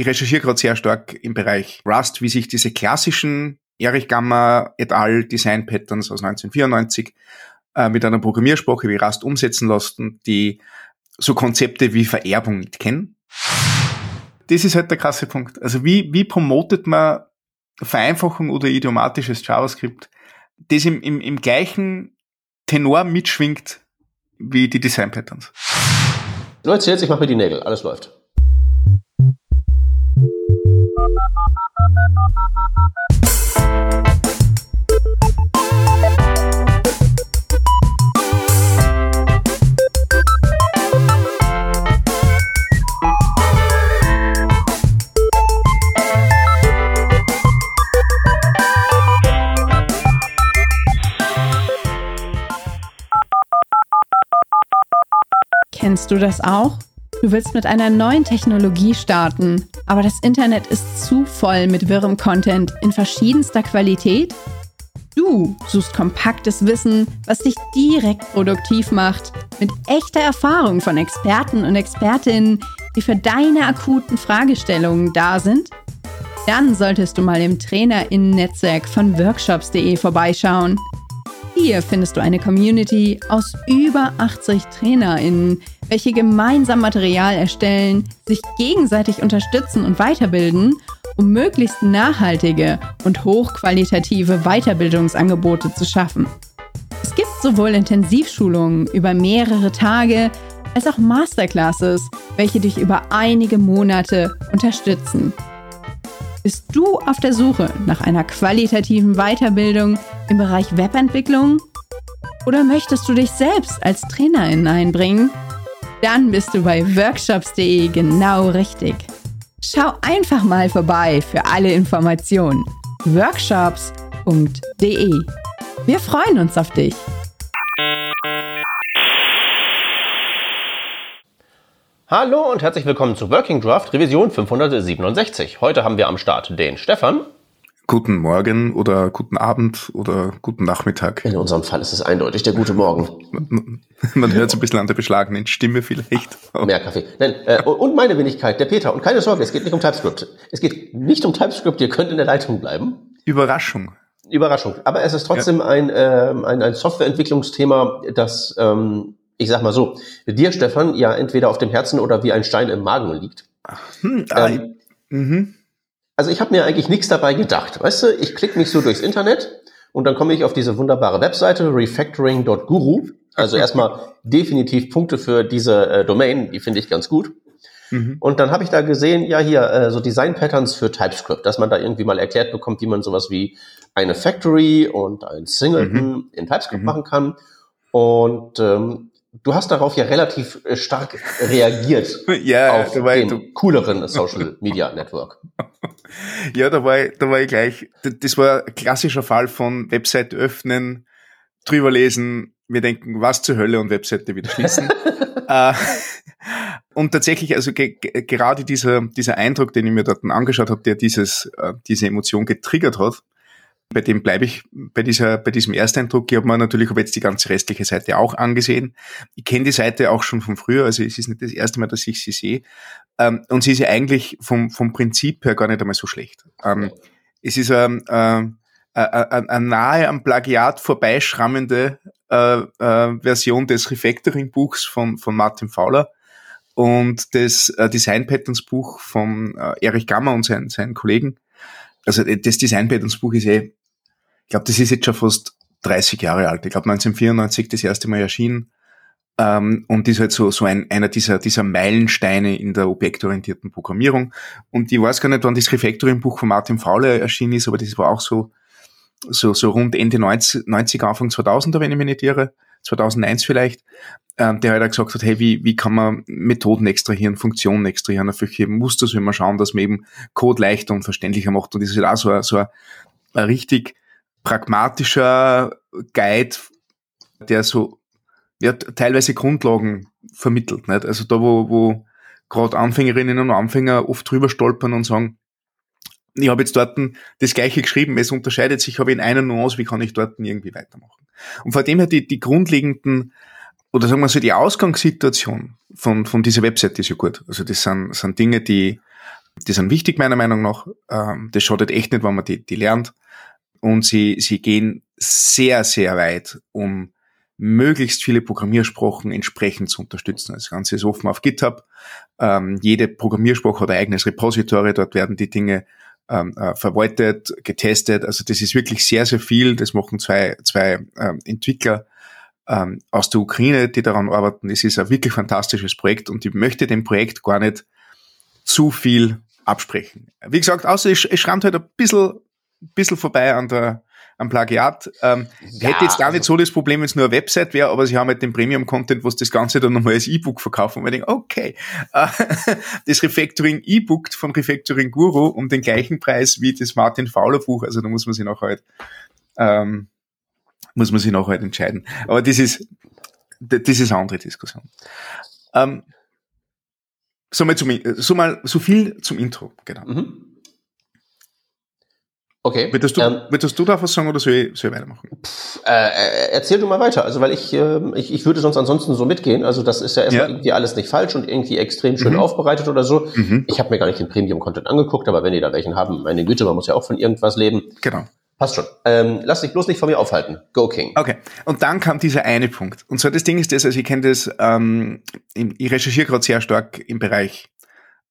ich recherchiere gerade sehr stark im Bereich Rust, wie sich diese klassischen Erich Gamma et al. Design Patterns aus 1994 äh, mit einer Programmiersprache wie Rust umsetzen lassen, die so Konzepte wie Vererbung nicht kennen. Das ist halt der krasse Punkt. Also wie, wie promotet man Vereinfachung oder idiomatisches JavaScript, das im, im, im gleichen Tenor mitschwingt wie die Design Patterns? Leute, jetzt ich mache mir die Nägel, alles läuft. Kennst du das auch? Du willst mit einer neuen Technologie starten, aber das Internet ist zu voll mit wirrem Content in verschiedenster Qualität? Du suchst kompaktes Wissen, was dich direkt produktiv macht, mit echter Erfahrung von Experten und Expertinnen, die für deine akuten Fragestellungen da sind? Dann solltest du mal im Trainerinnen-Netzwerk von workshops.de vorbeischauen. Hier findest du eine Community aus über 80 TrainerInnen, welche gemeinsam Material erstellen, sich gegenseitig unterstützen und weiterbilden, um möglichst nachhaltige und hochqualitative Weiterbildungsangebote zu schaffen. Es gibt sowohl Intensivschulungen über mehrere Tage als auch Masterclasses, welche dich über einige Monate unterstützen. Bist du auf der Suche nach einer qualitativen Weiterbildung im Bereich Webentwicklung? Oder möchtest du dich selbst als Trainerin einbringen? Dann bist du bei workshops.de genau richtig. Schau einfach mal vorbei für alle Informationen. workshops.de. Wir freuen uns auf dich. Hallo und herzlich willkommen zu Working Draft Revision 567. Heute haben wir am Start den Stefan. Guten Morgen oder guten Abend oder guten Nachmittag. In unserem Fall ist es eindeutig der gute Morgen. Man hört so ein bisschen an der beschlagenen Stimme vielleicht. Mehr Kaffee. Nein, äh, und meine Wenigkeit, der Peter. Und keine Sorge, es geht nicht um TypeScript. Es geht nicht um TypeScript, ihr könnt in der Leitung bleiben. Überraschung. Überraschung. Aber es ist trotzdem ja. ein, äh, ein, ein Softwareentwicklungsthema, das, ähm, ich sag mal so, dir, Stefan, ja entweder auf dem Herzen oder wie ein Stein im Magen liegt. Hm, ähm, mhm. Also ich habe mir eigentlich nichts dabei gedacht. Weißt du, ich klicke mich so durchs Internet und dann komme ich auf diese wunderbare Webseite refactoring.guru. Also erstmal definitiv Punkte für diese äh, Domain, die finde ich ganz gut. Mhm. Und dann habe ich da gesehen, ja hier, äh, so Design Patterns für TypeScript, dass man da irgendwie mal erklärt bekommt, wie man sowas wie eine Factory und ein Singleton mhm. in TypeScript mhm. machen kann. Und ähm, du hast darauf ja relativ äh, stark reagiert ja, auf den du cooleren Social Media Network. Ja, da war, ich, da war ich gleich. Das war ein klassischer Fall von Website öffnen, drüber lesen, wir denken, was zur Hölle und Webseite wieder schließen. äh, und tatsächlich, also ge gerade dieser, dieser Eindruck, den ich mir dort angeschaut habe, der dieses, äh, diese Emotion getriggert hat, bei dem bleibe ich bei dieser, bei diesem Ersteindruck. Ich habe mir natürlich hab jetzt die ganze restliche Seite auch angesehen. Ich kenne die Seite auch schon von früher, also es ist nicht das erste Mal, dass ich sie sehe. Ähm, und sie ist ja eigentlich vom, vom Prinzip her gar nicht einmal so schlecht. Ähm, es ist ähm, äh, eine äh, nahe am Plagiat vorbeischrammende äh, äh, Version des Refactoring-Buchs von, von Martin Fowler und das äh, Design Patterns Buch von äh, Erich Gammer und seinen, seinen Kollegen. Also das Design Patterns Buch ist eh ich glaube, das ist jetzt schon fast 30 Jahre alt. Ich glaube 1994 das erste Mal erschienen ähm, und ist halt so, so ein, einer dieser, dieser Meilensteine in der objektorientierten Programmierung. Und ich weiß gar nicht, wann das Refactoring-Buch von Martin Fowler erschienen ist, aber das war auch so, so, so rund Ende 90, 90 Anfang 2000er, wenn ich mich nicht irre. 2001 vielleicht, ähm, der halt gesagt hat, hey, wie, wie kann man Methoden extrahieren, Funktionen extrahieren, auf welche Muster soll man schauen, dass man eben Code leichter und verständlicher macht. Und das ist halt auch so ein, so ein, ein richtig pragmatischer Guide, der so ja, teilweise Grundlagen vermittelt. Nicht? Also da, wo, wo gerade Anfängerinnen und Anfänger oft drüber stolpern und sagen, ich habe jetzt dort das gleiche geschrieben, es unterscheidet sich aber in einer Nuance, wie kann ich dort irgendwie weitermachen. Und von dem her die, die grundlegenden, oder sagen wir so, die Ausgangssituation von, von dieser Website ist ja gut. Also das sind, sind Dinge, die Die sind wichtig meiner Meinung nach. Ähm, das schadet echt nicht, wenn man die, die lernt. Und sie, sie gehen sehr, sehr weit, um möglichst viele Programmiersprachen entsprechend zu unterstützen. Das Ganze ist offen auf GitHub. Ähm, jede Programmiersprache hat ein eigenes Repository. Dort werden die Dinge ähm, äh, verwaltet, getestet. Also das ist wirklich sehr, sehr viel. Das machen zwei, zwei Entwickler ähm, aus der Ukraine, die daran arbeiten. Es ist ein wirklich fantastisches Projekt und ich möchte dem Projekt gar nicht zu viel absprechen. Wie gesagt, außer es, es schrammt halt ein bisschen, bisschen vorbei an der, am Plagiat. Ähm, ja, hätte jetzt gar nicht also so das Problem, wenn es nur eine Website wäre, aber sie haben halt den Premium-Content, was das Ganze dann nochmal als E-Book verkaufen. Und ich denke, okay, äh, das Refactoring E-Book von Refactoring Guru um den gleichen Preis wie das Martin Fowler Buch, also da muss man sich noch halt, ähm, muss man sich noch halt entscheiden. Aber das ist, das ist eine andere Diskussion. Ähm, so mal, zum, so mal so viel zum Intro, genau. Mhm. Okay. Würdest du, ähm, würdest du da was sagen oder soll ich, soll ich weitermachen? Pff, äh, äh, erzähl du mal weiter. Also, weil ich, äh, ich, ich würde sonst ansonsten so mitgehen. Also, das ist ja erstmal ja. irgendwie alles nicht falsch und irgendwie extrem schön mhm. aufbereitet oder so. Mhm. Ich habe mir gar nicht den Premium-Content angeguckt, aber wenn die da welchen haben, meine Güte, man muss ja auch von irgendwas leben. Genau. Passt schon. Ähm, lass dich bloß nicht von mir aufhalten. Go King. Okay. Und dann kam dieser eine Punkt. Und zwar das Ding ist das, also ich kenne das, ähm, ich recherchiere gerade sehr stark im Bereich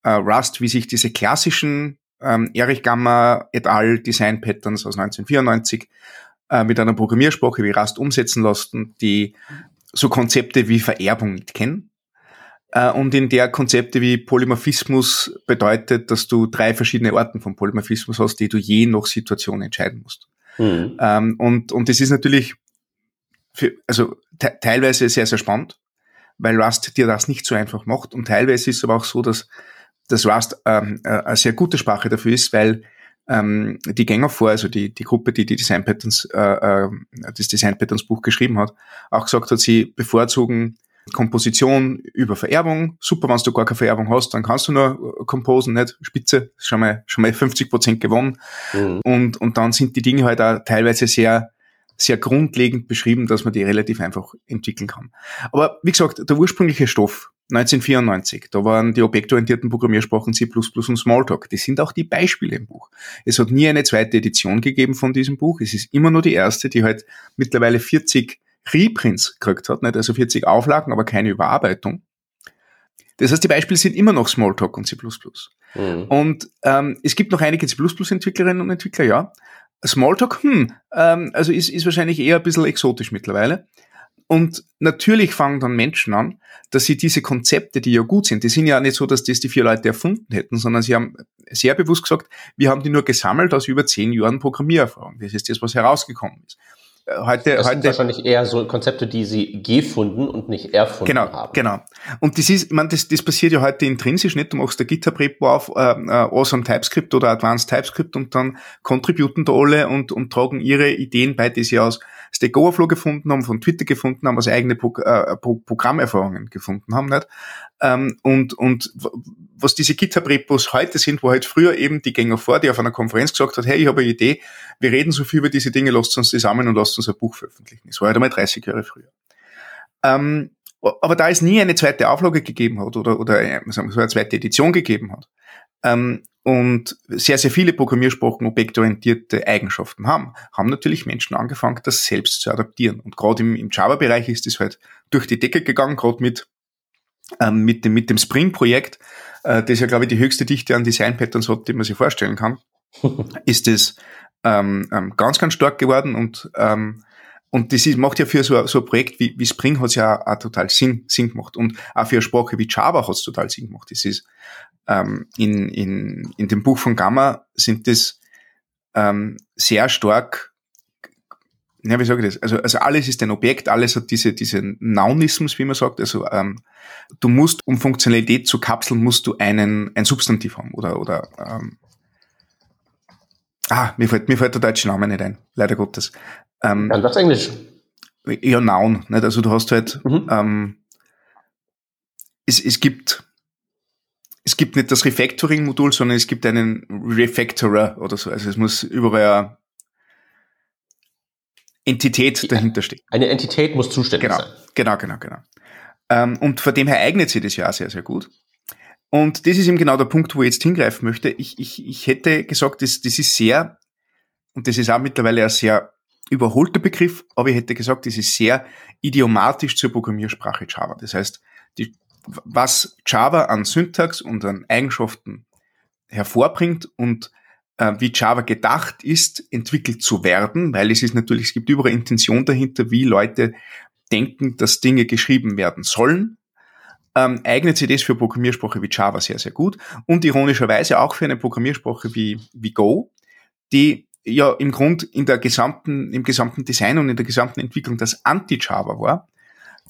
äh, Rust, wie sich diese klassischen ähm, Erich Gamma et al. Design Patterns aus 1994 äh, mit einer Programmiersprache wie Rust umsetzen lassen, die so Konzepte wie Vererbung nicht kennen. Äh, und in der Konzepte wie Polymorphismus bedeutet, dass du drei verschiedene Arten von Polymorphismus hast, die du je nach Situation entscheiden musst. Mhm. Ähm, und, und das ist natürlich für, also te teilweise sehr, sehr spannend, weil Rust dir das nicht so einfach macht. Und teilweise ist es aber auch so, dass dass Rust ähm, äh, eine sehr gute Sprache dafür ist, weil ähm, die Gänger vor, also die, die Gruppe, die die Design Patterns, äh, äh, das Design Patterns Buch geschrieben hat, auch gesagt hat, sie bevorzugen Komposition über Vererbung. Super, wenn du gar keine Vererbung hast, dann kannst du nur komposen, nicht? Spitze, schon mal, schon mal 50 Prozent gewonnen. Mhm. Und, und dann sind die Dinge halt auch teilweise sehr, sehr grundlegend beschrieben, dass man die relativ einfach entwickeln kann. Aber wie gesagt, der ursprüngliche Stoff 1994, da waren die objektorientierten Programmiersprachen C++ und Smalltalk. Das sind auch die Beispiele im Buch. Es hat nie eine zweite Edition gegeben von diesem Buch. Es ist immer nur die erste, die halt mittlerweile 40 Reprints gekriegt hat, nicht also 40 Auflagen, aber keine Überarbeitung. Das heißt, die Beispiele sind immer noch Smalltalk und C++. Mhm. Und ähm, es gibt noch einige C++-Entwicklerinnen und Entwickler, ja. Smalltalk, hm, ähm, also ist, ist wahrscheinlich eher ein bisschen exotisch mittlerweile. Und natürlich fangen dann Menschen an, dass sie diese Konzepte, die ja gut sind, die sind ja nicht so, dass das die vier Leute erfunden hätten, sondern sie haben sehr bewusst gesagt, wir haben die nur gesammelt aus über zehn Jahren Programmiererfahrung. Das ist das, was herausgekommen ist. Heute, das heute, sind wahrscheinlich eher so Konzepte, die sie gefunden und nicht erfunden genau, haben. Genau, Und das ist, meine, das, das passiert ja heute intrinsisch nicht. Du machst der GitHub-Repo auf äh, äh, Awesome TypeScript oder Advanced TypeScript und dann contributen da alle und, und tragen ihre Ideen bei, die sie aus Stack Overflow gefunden haben, von Twitter gefunden haben, aus eigene Pro äh, Pro Programmerfahrungen gefunden haben. Nicht? Ähm, und, und was diese GitHub-Repos heute sind, wo halt früher eben die Gänger vor, die auf einer Konferenz gesagt hat, hey, ich habe eine Idee, wir reden so viel über diese Dinge, lasst uns zusammen und lasst uns ein Buch veröffentlichen. Das war halt einmal 30 Jahre früher. Ähm, aber da es nie eine zweite Auflage gegeben hat oder, oder äh, sagen wir so eine zweite Edition gegeben hat, ähm, und sehr, sehr viele Programmiersprachen objektorientierte Eigenschaften haben, haben natürlich Menschen angefangen, das selbst zu adaptieren. Und gerade im, im Java-Bereich ist es halt durch die Decke gegangen, gerade mit, ähm, mit dem, mit dem Spring-Projekt, äh, das ja, glaube ich, die höchste Dichte an Design-Patterns hat, die man sich vorstellen kann, ist es ähm, ähm, ganz, ganz stark geworden und ähm, und das ist, macht ja für so, so ein Projekt wie, wie Spring hat es ja auch, auch, total Sinn, Sinn gemacht. Und auch für eine Sprache wie Java hat es total Sinn gemacht. Das ist ähm, in, in, in dem Buch von Gamma sind das ähm, sehr stark, ja, wie sage ich das? Also, also alles ist ein Objekt, alles hat diese, diese Naunismus, wie man sagt. Also ähm, du musst, um Funktionalität zu kapseln, musst du einen, ein Substantiv haben oder, oder ähm, Ah, mir fällt, mir fällt der deutsche Name nicht ein, leider Gottes. Ähm, Dann sag's Englisch. Ja, Noun, nicht? Also du hast halt, mhm. ähm, es, es gibt es gibt nicht das Refactoring-Modul, sondern es gibt einen Refactorer oder so. Also es muss überall eine Entität dahinter stehen. Eine Entität muss zuständig genau, sein. Genau, genau, genau. Ähm, und von dem her eignet sich das ja sehr, sehr gut. Und das ist eben genau der Punkt, wo ich jetzt hingreifen möchte. Ich, ich, ich hätte gesagt, das, das ist sehr, und das ist auch mittlerweile ein sehr überholter Begriff, aber ich hätte gesagt, das ist sehr idiomatisch zur Programmiersprache Java. Das heißt, die, was Java an Syntax und an Eigenschaften hervorbringt und äh, wie Java gedacht ist, entwickelt zu werden, weil es ist natürlich, es gibt überall Intention dahinter, wie Leute denken, dass Dinge geschrieben werden sollen. Ähm, eignet sich das für Programmiersprache wie Java sehr, sehr gut und ironischerweise auch für eine Programmiersprache wie, wie Go, die ja im Grund in der gesamten, im gesamten Design und in der gesamten Entwicklung das Anti-Java war,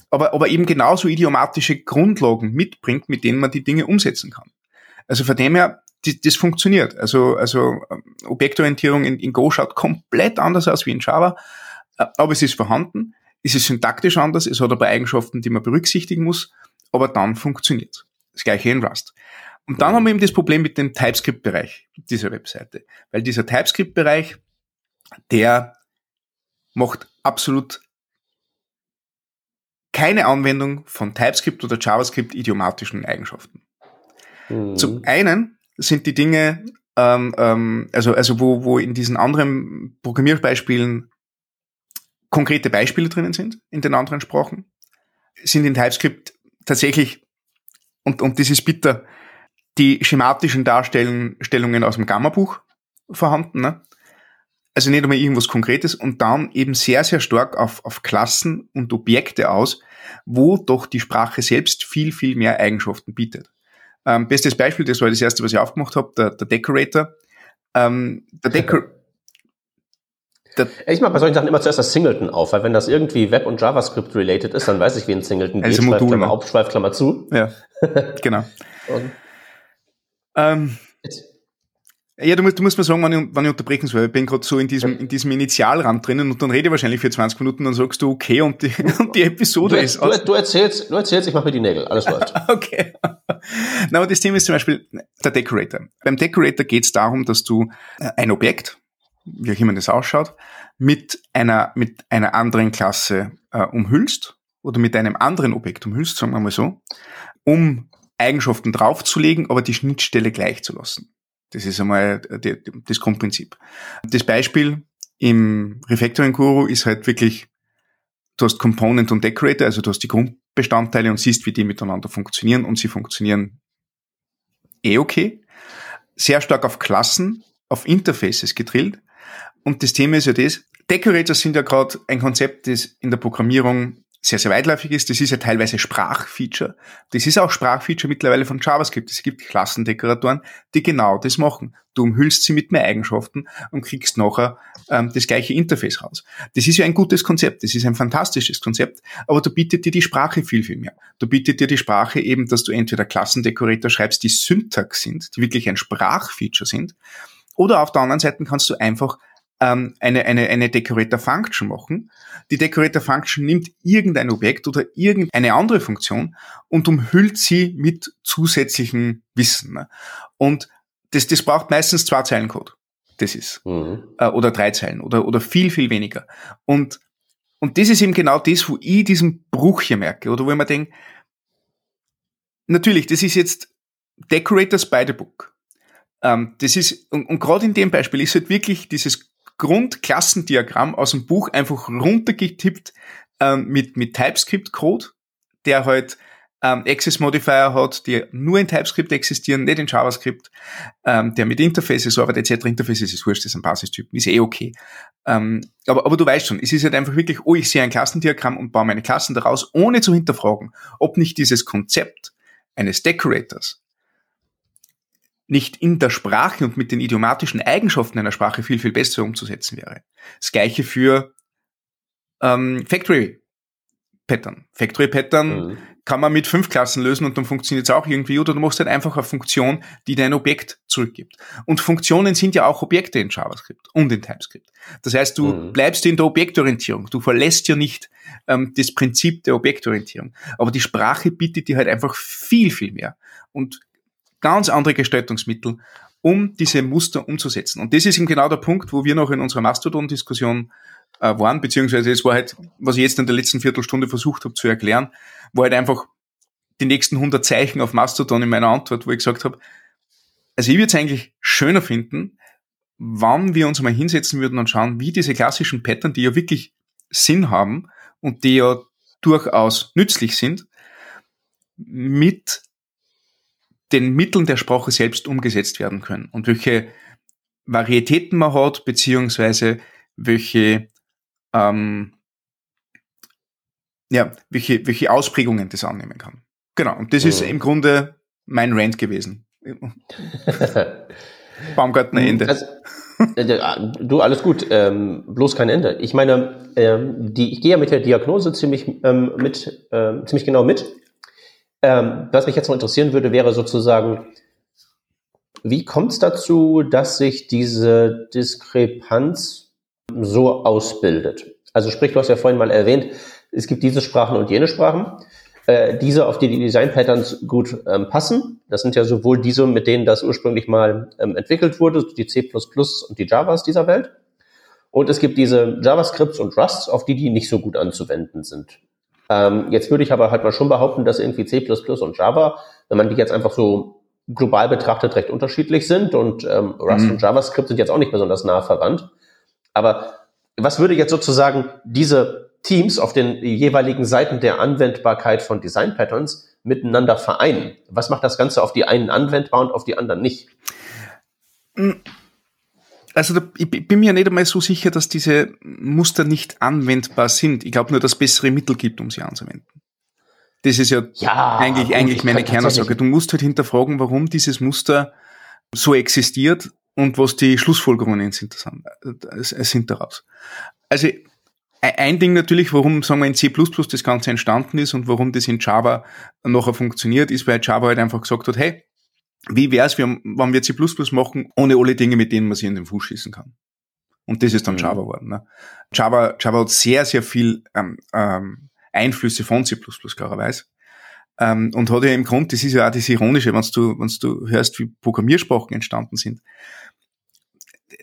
aber, aber eben genauso idiomatische Grundlagen mitbringt, mit denen man die Dinge umsetzen kann. Also von dem her, die, das funktioniert. Also, also ähm, Objektorientierung in, in Go schaut komplett anders aus wie in Java, äh, aber es ist vorhanden, es ist syntaktisch anders, es hat aber Eigenschaften, die man berücksichtigen muss, aber dann funktioniert Das gleiche in Rust. Und dann haben wir eben das Problem mit dem TypeScript-Bereich dieser Webseite. Weil dieser TypeScript-Bereich, der macht absolut keine Anwendung von TypeScript oder JavaScript idiomatischen Eigenschaften. Mhm. Zum einen sind die Dinge, ähm, ähm, also, also wo, wo in diesen anderen Programmierbeispielen konkrete Beispiele drinnen sind, in den anderen Sprachen, sind in TypeScript tatsächlich, und, und das ist bitter, die schematischen Darstellungen aus dem Gamma-Buch vorhanden. Ne? Also nicht einmal irgendwas Konkretes und dann eben sehr, sehr stark auf, auf Klassen und Objekte aus, wo doch die Sprache selbst viel, viel mehr Eigenschaften bietet. Ähm, bestes Beispiel, das war das erste, was ich aufgemacht habe, der, der Decorator. Ähm, der Decorator ich mache bei solchen Sachen immer zuerst das Singleton auf, weil wenn das irgendwie Web- und JavaScript related ist, dann weiß ich, wie ein Singleton also geht. Modul, Schweifklammer auf, Schweifklammer zu. Ja, genau. ähm, ja, du musst, du musst mir sagen, wann ich, wann ich unterbrechen soll. Ich bin gerade so in diesem, in diesem Initialrand drinnen und dann rede ich wahrscheinlich für 20 Minuten, dann sagst du okay und die, und die Episode du, ist du, du, erzählst, du erzählst, ich mache mir die Nägel, alles läuft. okay. Na, aber das Thema ist zum Beispiel der Decorator. Beim Decorator geht es darum, dass du äh, ein Objekt, wie auch immer das ausschaut, mit einer, mit einer anderen Klasse äh, umhüllst oder mit einem anderen Objekt umhüllst, sagen wir mal so, um Eigenschaften draufzulegen, aber die Schnittstelle gleich zu lassen. Das ist einmal die, das Grundprinzip. Das Beispiel im Refactoring Guru ist halt wirklich, du hast Component und Decorator, also du hast die Grundbestandteile und siehst, wie die miteinander funktionieren und sie funktionieren eh okay. Sehr stark auf Klassen, auf Interfaces gedrillt. Und das Thema ist ja das, Decorators sind ja gerade ein Konzept, das in der Programmierung sehr, sehr weitläufig ist. Das ist ja teilweise Sprachfeature. Das ist auch Sprachfeature mittlerweile von JavaScript. Es gibt Klassendekoratoren, die genau das machen. Du umhüllst sie mit mehr Eigenschaften und kriegst nachher ähm, das gleiche Interface raus. Das ist ja ein gutes Konzept. Das ist ein fantastisches Konzept. Aber da bietet dir die Sprache viel, viel mehr. Da bietet dir die Sprache eben, dass du entweder Klassendekorator schreibst, die Syntax sind, die wirklich ein Sprachfeature sind. Oder auf der anderen Seite kannst du einfach ähm, eine, eine, eine Decorator Function machen. Die Decorator Function nimmt irgendein Objekt oder irgendeine andere Funktion und umhüllt sie mit zusätzlichen Wissen. Und das, das braucht meistens zwei Zeilen Code. Das ist. Mhm. Äh, oder drei Zeilen oder, oder viel, viel weniger. Und, und das ist eben genau das, wo ich diesen Bruch hier merke oder wo ich mir denke, natürlich, das ist jetzt Decorators by the book. Ähm, das ist, und, und gerade in dem Beispiel ist halt wirklich dieses Grundklassendiagramm aus dem Buch einfach runtergetippt ähm, mit, mit TypeScript-Code, der halt ähm, Access Modifier hat, die nur in TypeScript existieren, nicht in JavaScript, ähm, der mit Interfaces arbeitet, etc. Interfaces ist wurscht, das ist ein Basistyp, ist eh okay. Ähm, aber, aber du weißt schon, es ist halt einfach wirklich, oh, ich sehe ein Klassendiagramm und baue meine Klassen daraus, ohne zu hinterfragen, ob nicht dieses Konzept eines Decorators nicht in der Sprache und mit den idiomatischen Eigenschaften einer Sprache viel, viel besser umzusetzen wäre. Das gleiche für ähm, Factory Pattern. Factory Pattern mhm. kann man mit fünf Klassen lösen und dann funktioniert es auch irgendwie oder du machst halt einfach eine Funktion, die dein Objekt zurückgibt. Und Funktionen sind ja auch Objekte in JavaScript und in TypeScript. Das heißt, du mhm. bleibst in der Objektorientierung. Du verlässt ja nicht ähm, das Prinzip der Objektorientierung. Aber die Sprache bietet dir halt einfach viel, viel mehr. Und ganz andere Gestaltungsmittel, um diese Muster umzusetzen. Und das ist eben genau der Punkt, wo wir noch in unserer Mastodon-Diskussion äh, waren, beziehungsweise es war halt, was ich jetzt in der letzten Viertelstunde versucht habe zu erklären, war halt einfach die nächsten 100 Zeichen auf Mastodon in meiner Antwort, wo ich gesagt habe, also ich würde es eigentlich schöner finden, wann wir uns mal hinsetzen würden und schauen, wie diese klassischen Pattern, die ja wirklich Sinn haben und die ja durchaus nützlich sind, mit den Mitteln der Sprache selbst umgesetzt werden können und welche Varietäten man hat, beziehungsweise welche, ähm, ja, welche, welche Ausprägungen das annehmen kann. Genau, und das mhm. ist im Grunde mein Rant gewesen. Baumgartner Ende. Also, äh, ah, du, alles gut, ähm, bloß kein Ende. Ich meine, ähm, die, ich gehe ja mit der Diagnose ziemlich ähm, mit, ähm, ziemlich genau mit. Ähm, was mich jetzt noch interessieren würde, wäre sozusagen, wie kommt es dazu, dass sich diese Diskrepanz so ausbildet? Also sprich, du hast ja vorhin mal erwähnt, es gibt diese Sprachen und jene Sprachen. Äh, diese, auf die die Design-Patterns gut ähm, passen. Das sind ja sowohl diese, mit denen das ursprünglich mal ähm, entwickelt wurde, die C++ und die Javas dieser Welt. Und es gibt diese JavaScripts und Rusts, auf die die nicht so gut anzuwenden sind. Ähm, jetzt würde ich aber halt mal schon behaupten, dass irgendwie C++ und Java, wenn man die jetzt einfach so global betrachtet recht unterschiedlich sind und ähm, Rust mhm. und JavaScript sind jetzt auch nicht besonders nah verwandt. Aber was würde jetzt sozusagen diese Teams auf den jeweiligen Seiten der Anwendbarkeit von Design Patterns miteinander vereinen? Was macht das Ganze auf die einen anwendbar und auf die anderen nicht? Mhm also ich bin mir nicht einmal so sicher, dass diese Muster nicht anwendbar sind. Ich glaube nur, dass es bessere Mittel gibt, um sie anzuwenden. Das ist ja, ja eigentlich, eigentlich meine Kernaussage. Du musst halt hinterfragen, warum dieses Muster so existiert und was die Schlussfolgerungen sind, sind daraus. Also ein Ding natürlich, warum sagen wir in C++ das Ganze entstanden ist und warum das in Java nachher funktioniert, ist, weil Java halt einfach gesagt hat, hey, wie wäre es, wenn wir C++ machen, ohne alle Dinge, mit denen man sich in den Fuß schießen kann. Und das ist dann mhm. Java geworden. Ne? Java, Java hat sehr, sehr viel ähm, ähm, Einflüsse von C++, klarerweise. Ähm, und hat ja im Grunde, das ist ja auch das Ironische, wenn du, wenn du hörst, wie Programmiersprachen entstanden sind,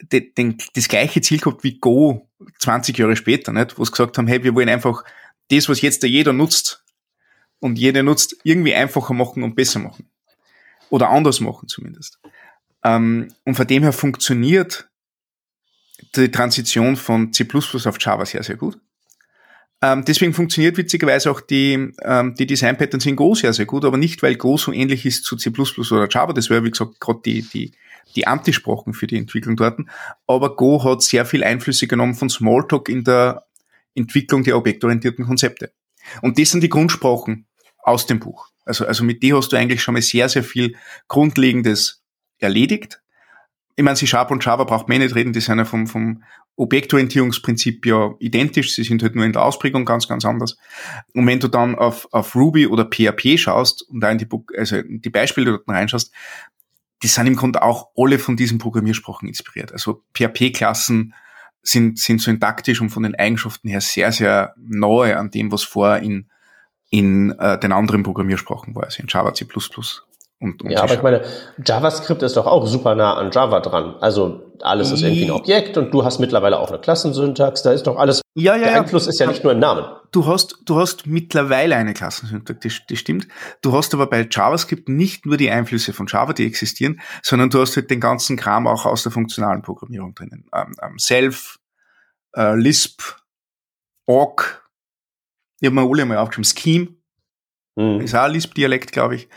den, den, das gleiche Ziel gehabt wie Go 20 Jahre später, nicht? wo sie gesagt haben, hey, wir wollen einfach das, was jetzt jeder nutzt und jeder nutzt, irgendwie einfacher machen und besser machen. Oder anders machen zumindest. Ähm, und von dem her funktioniert die Transition von C++ auf Java sehr, sehr gut. Ähm, deswegen funktioniert witzigerweise auch die, ähm, die Design Patterns in Go sehr, sehr gut, aber nicht, weil Go so ähnlich ist zu C++ oder Java. Das wäre, wie gesagt, gerade die, die, die Antisprachen für die Entwicklung dort. Aber Go hat sehr viel Einflüsse genommen von Smalltalk in der Entwicklung der objektorientierten Konzepte. Und das sind die Grundsprachen aus dem Buch. Also, also mit dir hast du eigentlich schon mal sehr, sehr viel Grundlegendes erledigt. Ich meine, C-Sharp und Java braucht man eh nicht reden, die sind ja vom, vom Objektorientierungsprinzip ja identisch, sie sind halt nur in der Ausprägung ganz, ganz anders. Und wenn du dann auf, auf Ruby oder PHP schaust und da in die, also in die Beispiele dort reinschaust, die sind im Grunde auch alle von diesen Programmiersprachen inspiriert. Also PHP-Klassen sind, sind syntaktisch und von den Eigenschaften her sehr, sehr nahe an dem, was vorher in in äh, den anderen Programmiersprachen war, also in Java, C++ und, und Ja, aber ich meine, JavaScript ist doch auch super nah an Java dran. Also alles ist irgendwie ein Objekt und du hast mittlerweile auch eine Klassensyntax, da ist doch alles. Ja, ja, der Einfluss ist ja nicht nur im Namen. Du hast, du hast mittlerweile eine Klassensyntax, das, das stimmt. Du hast aber bei JavaScript nicht nur die Einflüsse von Java, die existieren, sondern du hast halt den ganzen Kram auch aus der funktionalen Programmierung drinnen. Ähm, ähm, Self, äh, Lisp, Awk, ich habe mir alle mal aufgeschrieben, Scheme, mhm. ist auch ein Lisp-Dialekt, glaube ich,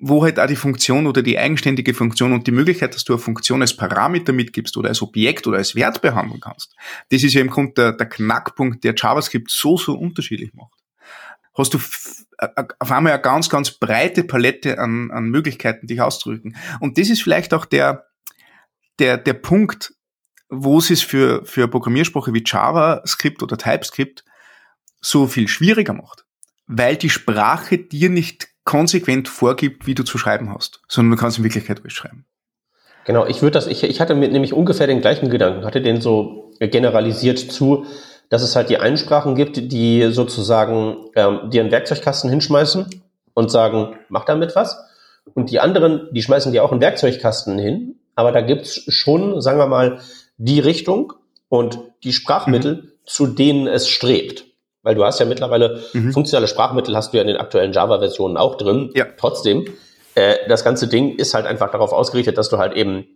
wo halt auch die Funktion oder die eigenständige Funktion und die Möglichkeit, dass du eine Funktion als Parameter mitgibst oder als Objekt oder als Wert behandeln kannst. Das ist ja im Grunde der, der Knackpunkt, der JavaScript so, so unterschiedlich macht. Hast du auf einmal eine ganz, ganz breite Palette an, an Möglichkeiten, dich auszudrücken. Und das ist vielleicht auch der, der, der Punkt, wo es ist für, für Programmiersprache wie JavaScript oder TypeScript so viel schwieriger macht, weil die Sprache dir nicht konsequent vorgibt, wie du zu schreiben hast, sondern du kannst in Wirklichkeit alles schreiben. Genau, ich würde das, ich, ich hatte mit nämlich ungefähr den gleichen Gedanken, hatte den so generalisiert zu, dass es halt die Einsprachen gibt, die sozusagen ähm, dir einen Werkzeugkasten hinschmeißen und sagen, mach damit was. Und die anderen, die schmeißen dir auch einen Werkzeugkasten hin, aber da gibt's schon, sagen wir mal, die Richtung und die Sprachmittel, mhm. zu denen es strebt. Weil du hast ja mittlerweile mhm. funktionale Sprachmittel hast du ja in den aktuellen Java-Versionen auch drin. Ja. Trotzdem, äh, das ganze Ding ist halt einfach darauf ausgerichtet, dass du halt eben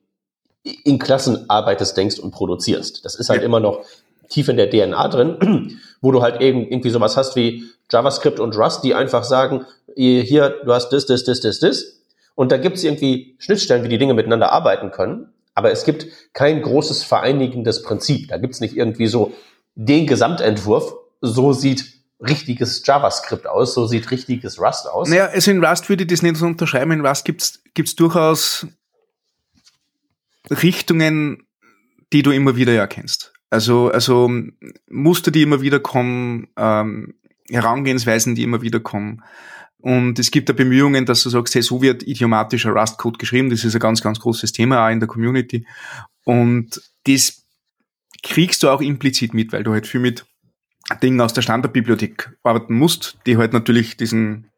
in Klassen arbeitest, denkst und produzierst. Das ist halt ja. immer noch tief in der DNA drin, wo du halt eben irgendwie sowas hast wie JavaScript und Rust, die einfach sagen, hier, du hast das, das, das, das, das. Und da gibt es irgendwie Schnittstellen, wie die Dinge miteinander arbeiten können. Aber es gibt kein großes vereinigendes Prinzip. Da gibt es nicht irgendwie so den Gesamtentwurf. So sieht richtiges JavaScript aus, so sieht richtiges Rust aus. Naja, also in Rust würde ich das nicht so unterschreiben. In Rust gibt's gibt's durchaus Richtungen, die du immer wieder erkennst. Also, also Muster, die immer wieder kommen, ähm, Herangehensweisen, die immer wieder kommen. Und es gibt da Bemühungen, dass du sagst, hey, so wird idiomatischer Rust-Code geschrieben. Das ist ein ganz, ganz großes Thema auch in der Community. Und das kriegst du auch implizit mit, weil du halt viel mit Dingen aus der Standardbibliothek arbeiten musst, die halt natürlich diesen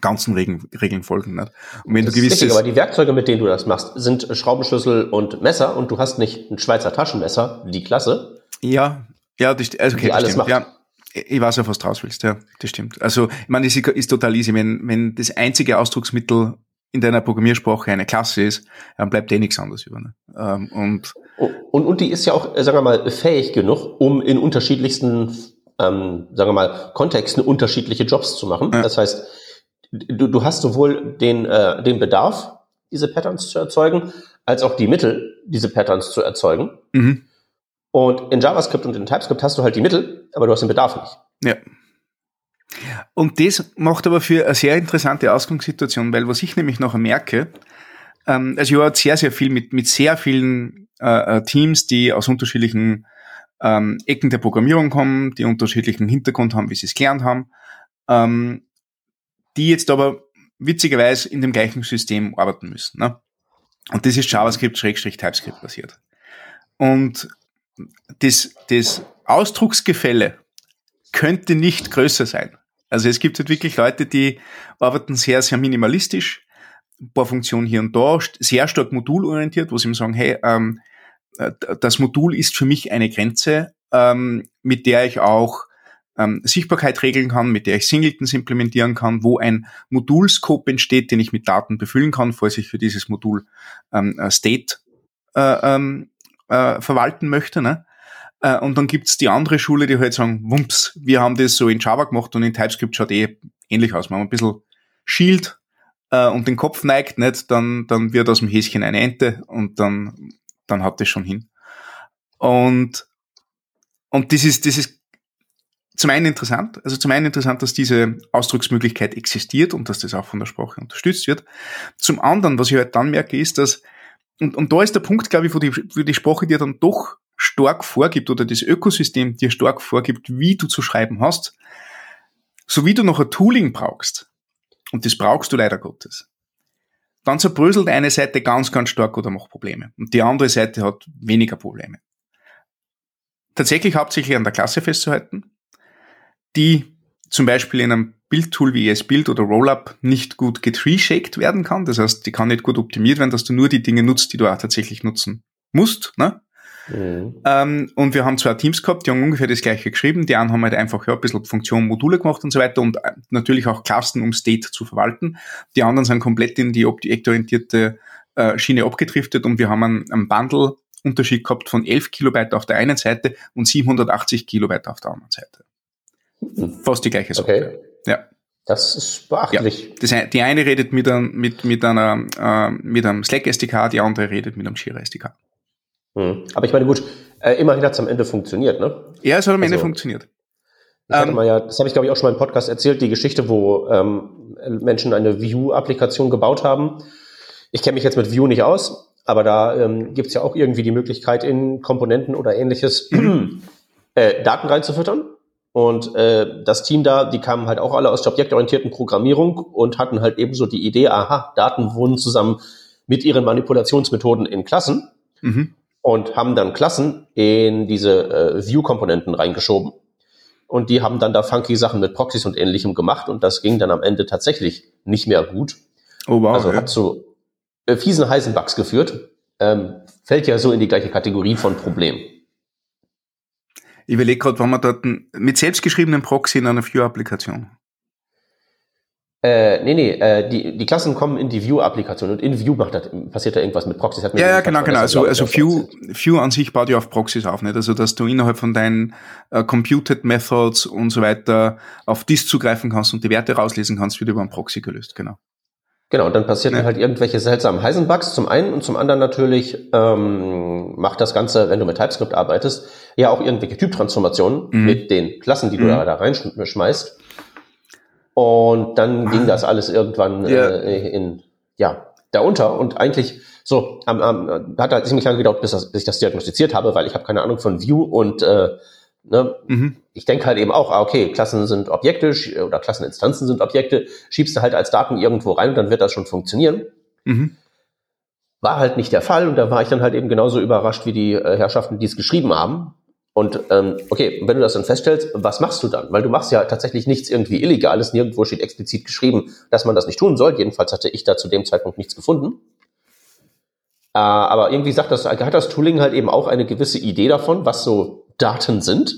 ganzen Regeln, Regeln folgen. Nicht? Und wenn das du gewisses, richtig, aber die Werkzeuge, mit denen du das machst, sind Schraubenschlüssel und Messer und du hast nicht ein Schweizer Taschenmesser, die Klasse. Ja, ja, das, also okay, das alles stimmt. Macht. Ja, ich weiß ja, was du raus willst, ja, das stimmt. Also, ich meine, das ist, total easy. Wenn, wenn das einzige Ausdrucksmittel in deiner Programmiersprache eine Klasse ist, dann bleibt eh nichts anderes über. Ne? Ähm, und, und, und die ist ja auch, sagen wir mal, fähig genug, um in unterschiedlichsten, ähm, sagen wir mal, Kontexten unterschiedliche Jobs zu machen. Ja. Das heißt, du, du hast sowohl den, äh, den Bedarf, diese Patterns zu erzeugen, als auch die Mittel, diese Patterns zu erzeugen. Mhm. Und in JavaScript und in TypeScript hast du halt die Mittel, aber du hast den Bedarf nicht. Ja. Und das macht aber für eine sehr interessante Ausgangssituation, weil was ich nämlich noch merke, ähm, also ich arbeite sehr, sehr viel mit, mit sehr vielen äh, äh, Teams, die aus unterschiedlichen ähm, Ecken der Programmierung kommen, die unterschiedlichen Hintergrund haben, wie sie es gelernt haben. Ähm, die jetzt aber witzigerweise in dem gleichen System arbeiten müssen. Ne? Und das ist JavaScript-TypeScript basiert. Und das, das Ausdrucksgefälle könnte nicht größer sein. Also es gibt halt wirklich Leute, die arbeiten sehr, sehr minimalistisch, ein paar Funktionen hier und da, sehr stark modulorientiert, wo sie ihm sagen, hey, ähm, äh, das Modul ist für mich eine Grenze, ähm, mit der ich auch ähm, Sichtbarkeit regeln kann, mit der ich Singletons implementieren kann, wo ein Modulscope entsteht, den ich mit Daten befüllen kann, falls ich für dieses Modul ähm, äh, State äh, ähm, äh, verwalten möchte. Ne? Äh, und dann gibt's die andere Schule, die halt sagen, wumps, wir haben das so in Java gemacht und in TypeScript schaut eh ähnlich aus. Wenn man ein bisschen Shield äh, und den Kopf neigt, nicht, dann, dann wird aus dem Häschen eine Ente und dann, dann hat das schon hin. Und, und das ist, das ist zum einen interessant, also zum einen interessant, dass diese Ausdrucksmöglichkeit existiert und dass das auch von der Sprache unterstützt wird. Zum anderen, was ich halt dann merke, ist, dass, und, und da ist der Punkt, glaube ich, wo die, wo die Sprache dir dann doch stark vorgibt oder das Ökosystem dir stark vorgibt, wie du zu schreiben hast, so wie du noch ein Tooling brauchst, und das brauchst du leider Gottes, dann zerbröselt eine Seite ganz, ganz stark oder macht Probleme. Und die andere Seite hat weniger Probleme. Tatsächlich hauptsächlich an der Klasse festzuhalten, die zum Beispiel in einem Bildtool wie ESBuild oder Rollup nicht gut getree-shaked werden kann. Das heißt, die kann nicht gut optimiert werden, dass du nur die Dinge nutzt, die du auch tatsächlich nutzen musst. Ne? Mhm. Ähm, und wir haben zwei Teams gehabt, die haben ungefähr das gleiche geschrieben. Die einen haben halt einfach ja, ein bisschen Funktion, Module gemacht und so weiter und äh, natürlich auch Klassen, um State zu verwalten. Die anderen sind komplett in die objektorientierte äh, Schiene abgedriftet und wir haben einen, einen Bundle-Unterschied gehabt von 11 Kilobyte auf der einen Seite und 780 Kilobyte auf der anderen Seite. Fast die gleiche Software. Okay. Ja. Das ist beachtlich. Ja. Das, die eine redet mit, einem, mit, mit, einer, äh, mit einem Slack SDK, die andere redet mit einem Jira SDK. Hm. Aber ich meine, gut, äh, immerhin hat es am Ende funktioniert, ne? Ja, es hat am Ende also, funktioniert. Ich hatte ähm, mal ja, das habe ich glaube ich auch schon mal im Podcast erzählt, die Geschichte, wo ähm, Menschen eine View-Applikation gebaut haben. Ich kenne mich jetzt mit View nicht aus, aber da ähm, gibt es ja auch irgendwie die Möglichkeit, in Komponenten oder ähnliches äh, Daten reinzufüttern. Und äh, das Team da, die kamen halt auch alle aus der objektorientierten Programmierung und hatten halt ebenso die Idee, aha, Daten wohnen zusammen mit ihren Manipulationsmethoden in Klassen mhm. Und haben dann Klassen in diese äh, View-Komponenten reingeschoben. Und die haben dann da funky Sachen mit Proxys und ähnlichem gemacht und das ging dann am Ende tatsächlich nicht mehr gut. Oh wow. Also hat zu äh, fiesen heißen Bugs geführt. Ähm, fällt ja so in die gleiche Kategorie von Problem. Ich überlege gerade, wann man dort mit selbstgeschriebenen Proxy in einer View-Applikation. Äh, nee, nee, äh, die, die Klassen kommen in die View-Applikation und in View macht das, passiert da irgendwas mit Proxys. ja, ja, genau, genau. Also, also View, View an sich baut ja auf Proxys auf, nicht? Also, dass du innerhalb von deinen äh, Computed Methods und so weiter auf dies zugreifen kannst und die Werte rauslesen kannst, wird über ein Proxy gelöst, genau. Genau, und dann passieren ja. halt irgendwelche seltsamen Heisenbugs zum einen und zum anderen natürlich ähm, macht das Ganze, wenn du mit TypeScript arbeitest, ja auch irgendwelche Typtransformationen mhm. mit den Klassen, die du mhm. da, da reinschmeißt. Und dann ging das alles irgendwann ja. äh, in, ja, da unter. Und eigentlich so, ähm, ähm, hat halt ziemlich lange gedauert, bis, das, bis ich das diagnostiziert habe, weil ich habe keine Ahnung von View und äh, ne, mhm. ich denke halt eben auch, ah, okay, Klassen sind Objekte oder Klasseninstanzen sind Objekte, schiebst du halt als Daten irgendwo rein und dann wird das schon funktionieren. Mhm. War halt nicht der Fall und da war ich dann halt eben genauso überrascht wie die äh, Herrschaften, die es geschrieben haben. Und ähm, okay, wenn du das dann feststellst, was machst du dann? Weil du machst ja tatsächlich nichts irgendwie Illegales, nirgendwo steht explizit geschrieben, dass man das nicht tun soll. Jedenfalls hatte ich da zu dem Zeitpunkt nichts gefunden. Äh, aber irgendwie sagt das, hat das Tooling halt eben auch eine gewisse Idee davon, was so Daten sind.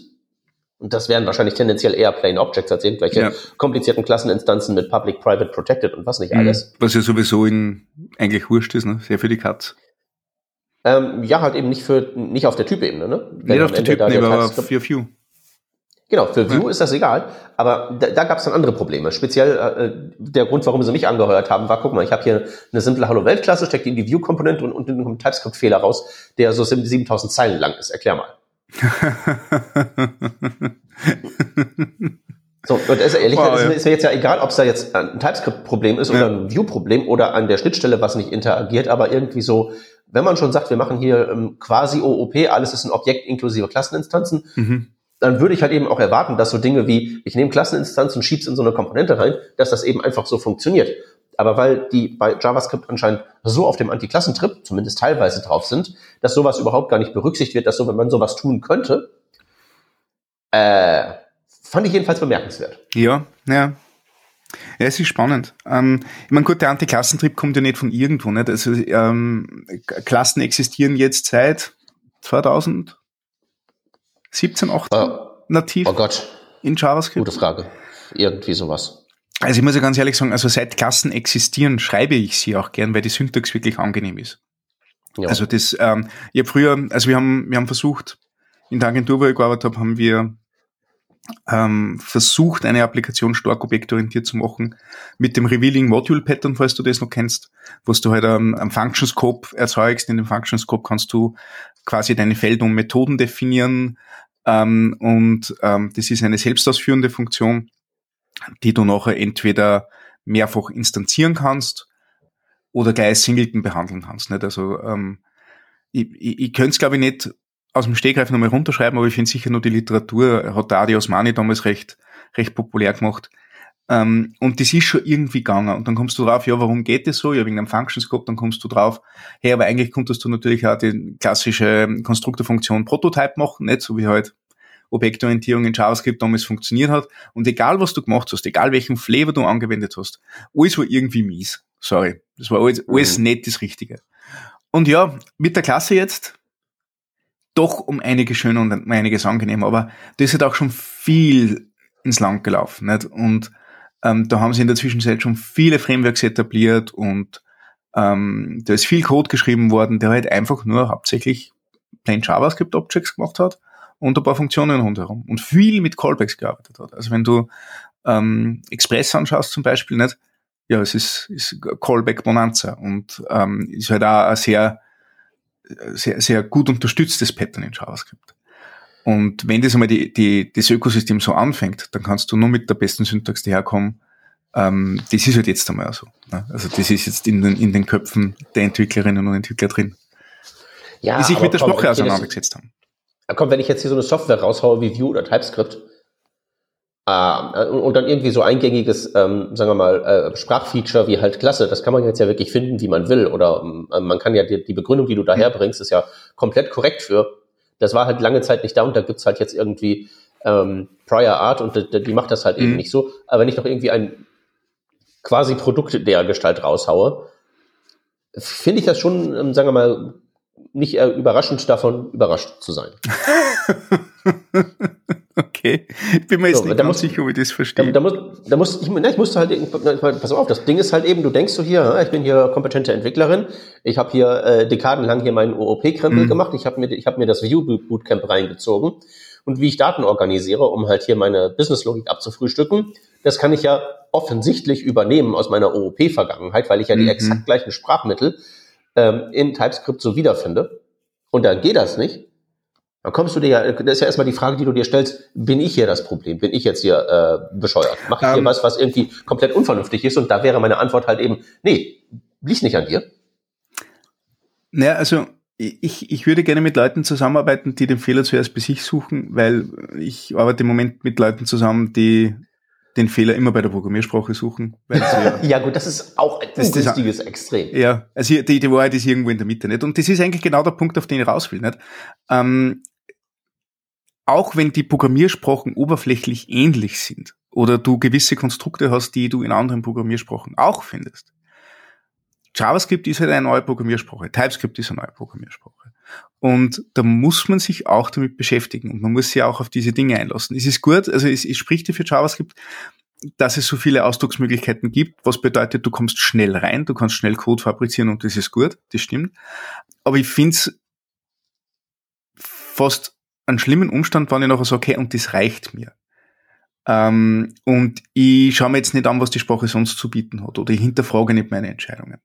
Und das wären wahrscheinlich tendenziell eher Plain Objects als irgendwelche ja. komplizierten Klasseninstanzen mit Public, Private, Protected und was nicht mhm. alles. Was ja sowieso in eigentlich wurscht ist, ne? Sehr für die Katz. Ähm, ja, halt eben nicht für nicht auf der Typebene, ne? Wenn nicht auf der Typebene, aber für View. Genau, für View ja. ist das egal, aber da, da gab es dann andere Probleme. Speziell äh, der Grund, warum sie mich angeheuert haben, war, guck mal, ich habe hier eine simple Hallo-Welt-Klasse, steckt die in die View-Komponente und, dann kommt ein TypeScript-Fehler raus, der so 7000 Zeilen lang ist. Erklär mal. so, und ist, ehrlich wow, ist, ist mir jetzt ja egal, ob es da jetzt ein TypeScript-Problem ist ja. oder ein View-Problem oder an der Schnittstelle was nicht interagiert, aber irgendwie so, wenn man schon sagt, wir machen hier ähm, quasi OOP, alles ist ein Objekt inklusive Klasseninstanzen, mhm. dann würde ich halt eben auch erwarten, dass so Dinge wie, ich nehme Klasseninstanzen und schieb's in so eine Komponente rein, dass das eben einfach so funktioniert. Aber weil die bei JavaScript anscheinend so auf dem Anti-Klassentrip, zumindest teilweise drauf sind, dass sowas überhaupt gar nicht berücksichtigt wird, dass so, wenn man sowas tun könnte, äh, fand ich jedenfalls bemerkenswert. Ja, ja. Ja, es ist spannend. Ähm, ich meine, gut, der Antiklassentrieb kommt ja nicht von irgendwo. Nicht? Also ähm, Klassen existieren jetzt seit 2017, 18 uh, nativ. Oh Gott. In JavaScript. Gute Frage. Irgendwie sowas. Also ich muss ja ganz ehrlich sagen, also seit Klassen existieren, schreibe ich sie auch gern, weil die Syntax wirklich angenehm ist. Ja. Also das, ähm, ich habe früher, also wir haben, wir haben versucht, in der Agentur, wo ich gearbeitet habe, haben wir ähm, versucht, eine Applikation stark objektorientiert zu machen mit dem Revealing Module Pattern, falls du das noch kennst, wo du halt ähm, einen Function Scope erzeugst. In dem Function Scope kannst du quasi deine Felder und Methoden definieren ähm, und ähm, das ist eine selbstausführende Funktion, die du nachher entweder mehrfach instanzieren kannst oder gleich Singleton behandeln kannst. Nicht? Also ähm, ich, ich, ich könnte es glaube ich nicht aus dem Stegreif nochmal runterschreiben, aber ich finde sicher nur die Literatur hat Adi Osmani damals recht, recht populär gemacht. Ähm, und das ist schon irgendwie gegangen. Und dann kommst du drauf, ja, warum geht das so? Ja, wegen einem Functions gehabt, dann kommst du drauf, hey, aber eigentlich konntest du natürlich auch die klassische Konstruktorfunktion Prototype machen, nicht so wie halt Objektorientierung in JavaScript damals funktioniert hat. Und egal, was du gemacht hast, egal welchen Flavor du angewendet hast, alles war irgendwie mies. Sorry. Das war alles, alles mhm. nicht das Richtige. Und ja, mit der Klasse jetzt, doch um einiges schöner und um einiges angenehmer. Aber das hat auch schon viel ins Land gelaufen. Nicht? Und ähm, da haben sie in der Zwischenzeit schon viele Frameworks etabliert und ähm, da ist viel Code geschrieben worden, der halt einfach nur hauptsächlich plain JavaScript Objects gemacht hat und ein paar Funktionen rundherum und viel mit Callbacks gearbeitet hat. Also wenn du ähm, Express anschaust zum Beispiel, nicht? Ja, es ist, ist Callback Bonanza und ähm, ist halt auch ein sehr sehr, sehr gut unterstütztes Pattern in JavaScript. Und wenn das einmal die, die, das Ökosystem so anfängt, dann kannst du nur mit der besten Syntax daherkommen. Ähm, das ist halt jetzt einmal so. Ne? Also das ist jetzt in den, in den Köpfen der Entwicklerinnen und Entwickler drin. Ja, die sich mit der komm, Sprache auseinandergesetzt haben. Komm, wenn ich jetzt hier so eine Software raushaue wie Vue oder TypeScript, äh, und dann irgendwie so eingängiges, ähm, sagen wir mal, äh, Sprachfeature wie halt Klasse, das kann man jetzt ja wirklich finden, wie man will. Oder äh, man kann ja die, die Begründung, die du daherbringst, ist ja komplett korrekt für. Das war halt lange Zeit nicht da und da gibt's halt jetzt irgendwie ähm, Prior Art und die, die macht das halt mhm. eben nicht so. Aber wenn ich noch irgendwie ein quasi Produkt der Gestalt raushaue, finde ich das schon, ähm, sagen wir mal, nicht äh, überraschend davon überrascht zu sein. okay. Ich bin mir jetzt so, nicht ganz sicher, ob ich das verstehe. Da, da, muss, da muss, ich, ne, ich musste halt, pass auf, das Ding ist halt eben, du denkst so hier, ich bin hier kompetente Entwicklerin, ich habe hier äh, dekadenlang hier meinen OOP-Krempel mhm. gemacht, ich habe mir, ich hab mir das View-Bootcamp reingezogen und wie ich Daten organisiere, um halt hier meine Business-Logik abzufrühstücken, das kann ich ja offensichtlich übernehmen aus meiner OOP-Vergangenheit, weil ich ja die mhm. exakt gleichen Sprachmittel ähm, in TypeScript so wiederfinde. Und dann geht das nicht. Dann kommst du dir ja, das ist ja erstmal die Frage, die du dir stellst, bin ich hier das Problem? Bin ich jetzt hier äh, bescheuert? Mache ich hier ähm. was, was irgendwie komplett unvernünftig ist? Und da wäre meine Antwort halt eben, nee, liegt nicht an dir. Naja, also ich, ich würde gerne mit Leuten zusammenarbeiten, die den Fehler zuerst bei sich suchen, weil ich arbeite im Moment mit Leuten zusammen, die den Fehler immer bei der Programmiersprache suchen. Ja, ja gut, das ist auch ein das ungünstiges Extrem. Ja, also die, die Wahrheit ist irgendwo in der Mitte nicht. Und das ist eigentlich genau der Punkt, auf den ich raus will. Nicht? Ähm, auch wenn die Programmiersprachen oberflächlich ähnlich sind oder du gewisse Konstrukte hast, die du in anderen Programmiersprachen auch findest, JavaScript ist halt eine neue Programmiersprache, TypeScript ist eine neue Programmiersprache. Und da muss man sich auch damit beschäftigen und man muss sich auch auf diese Dinge einlassen. Es ist gut, also es, es spricht für JavaScript, dass es so viele Ausdrucksmöglichkeiten gibt, was bedeutet, du kommst schnell rein, du kannst schnell Code fabrizieren und das ist gut, das stimmt. Aber ich finde es fast einen schlimmen Umstand, wenn ich nachher sage, okay, und das reicht mir. Ähm, und ich schaue mir jetzt nicht an, was die Sprache sonst zu bieten hat oder ich hinterfrage nicht meine Entscheidungen.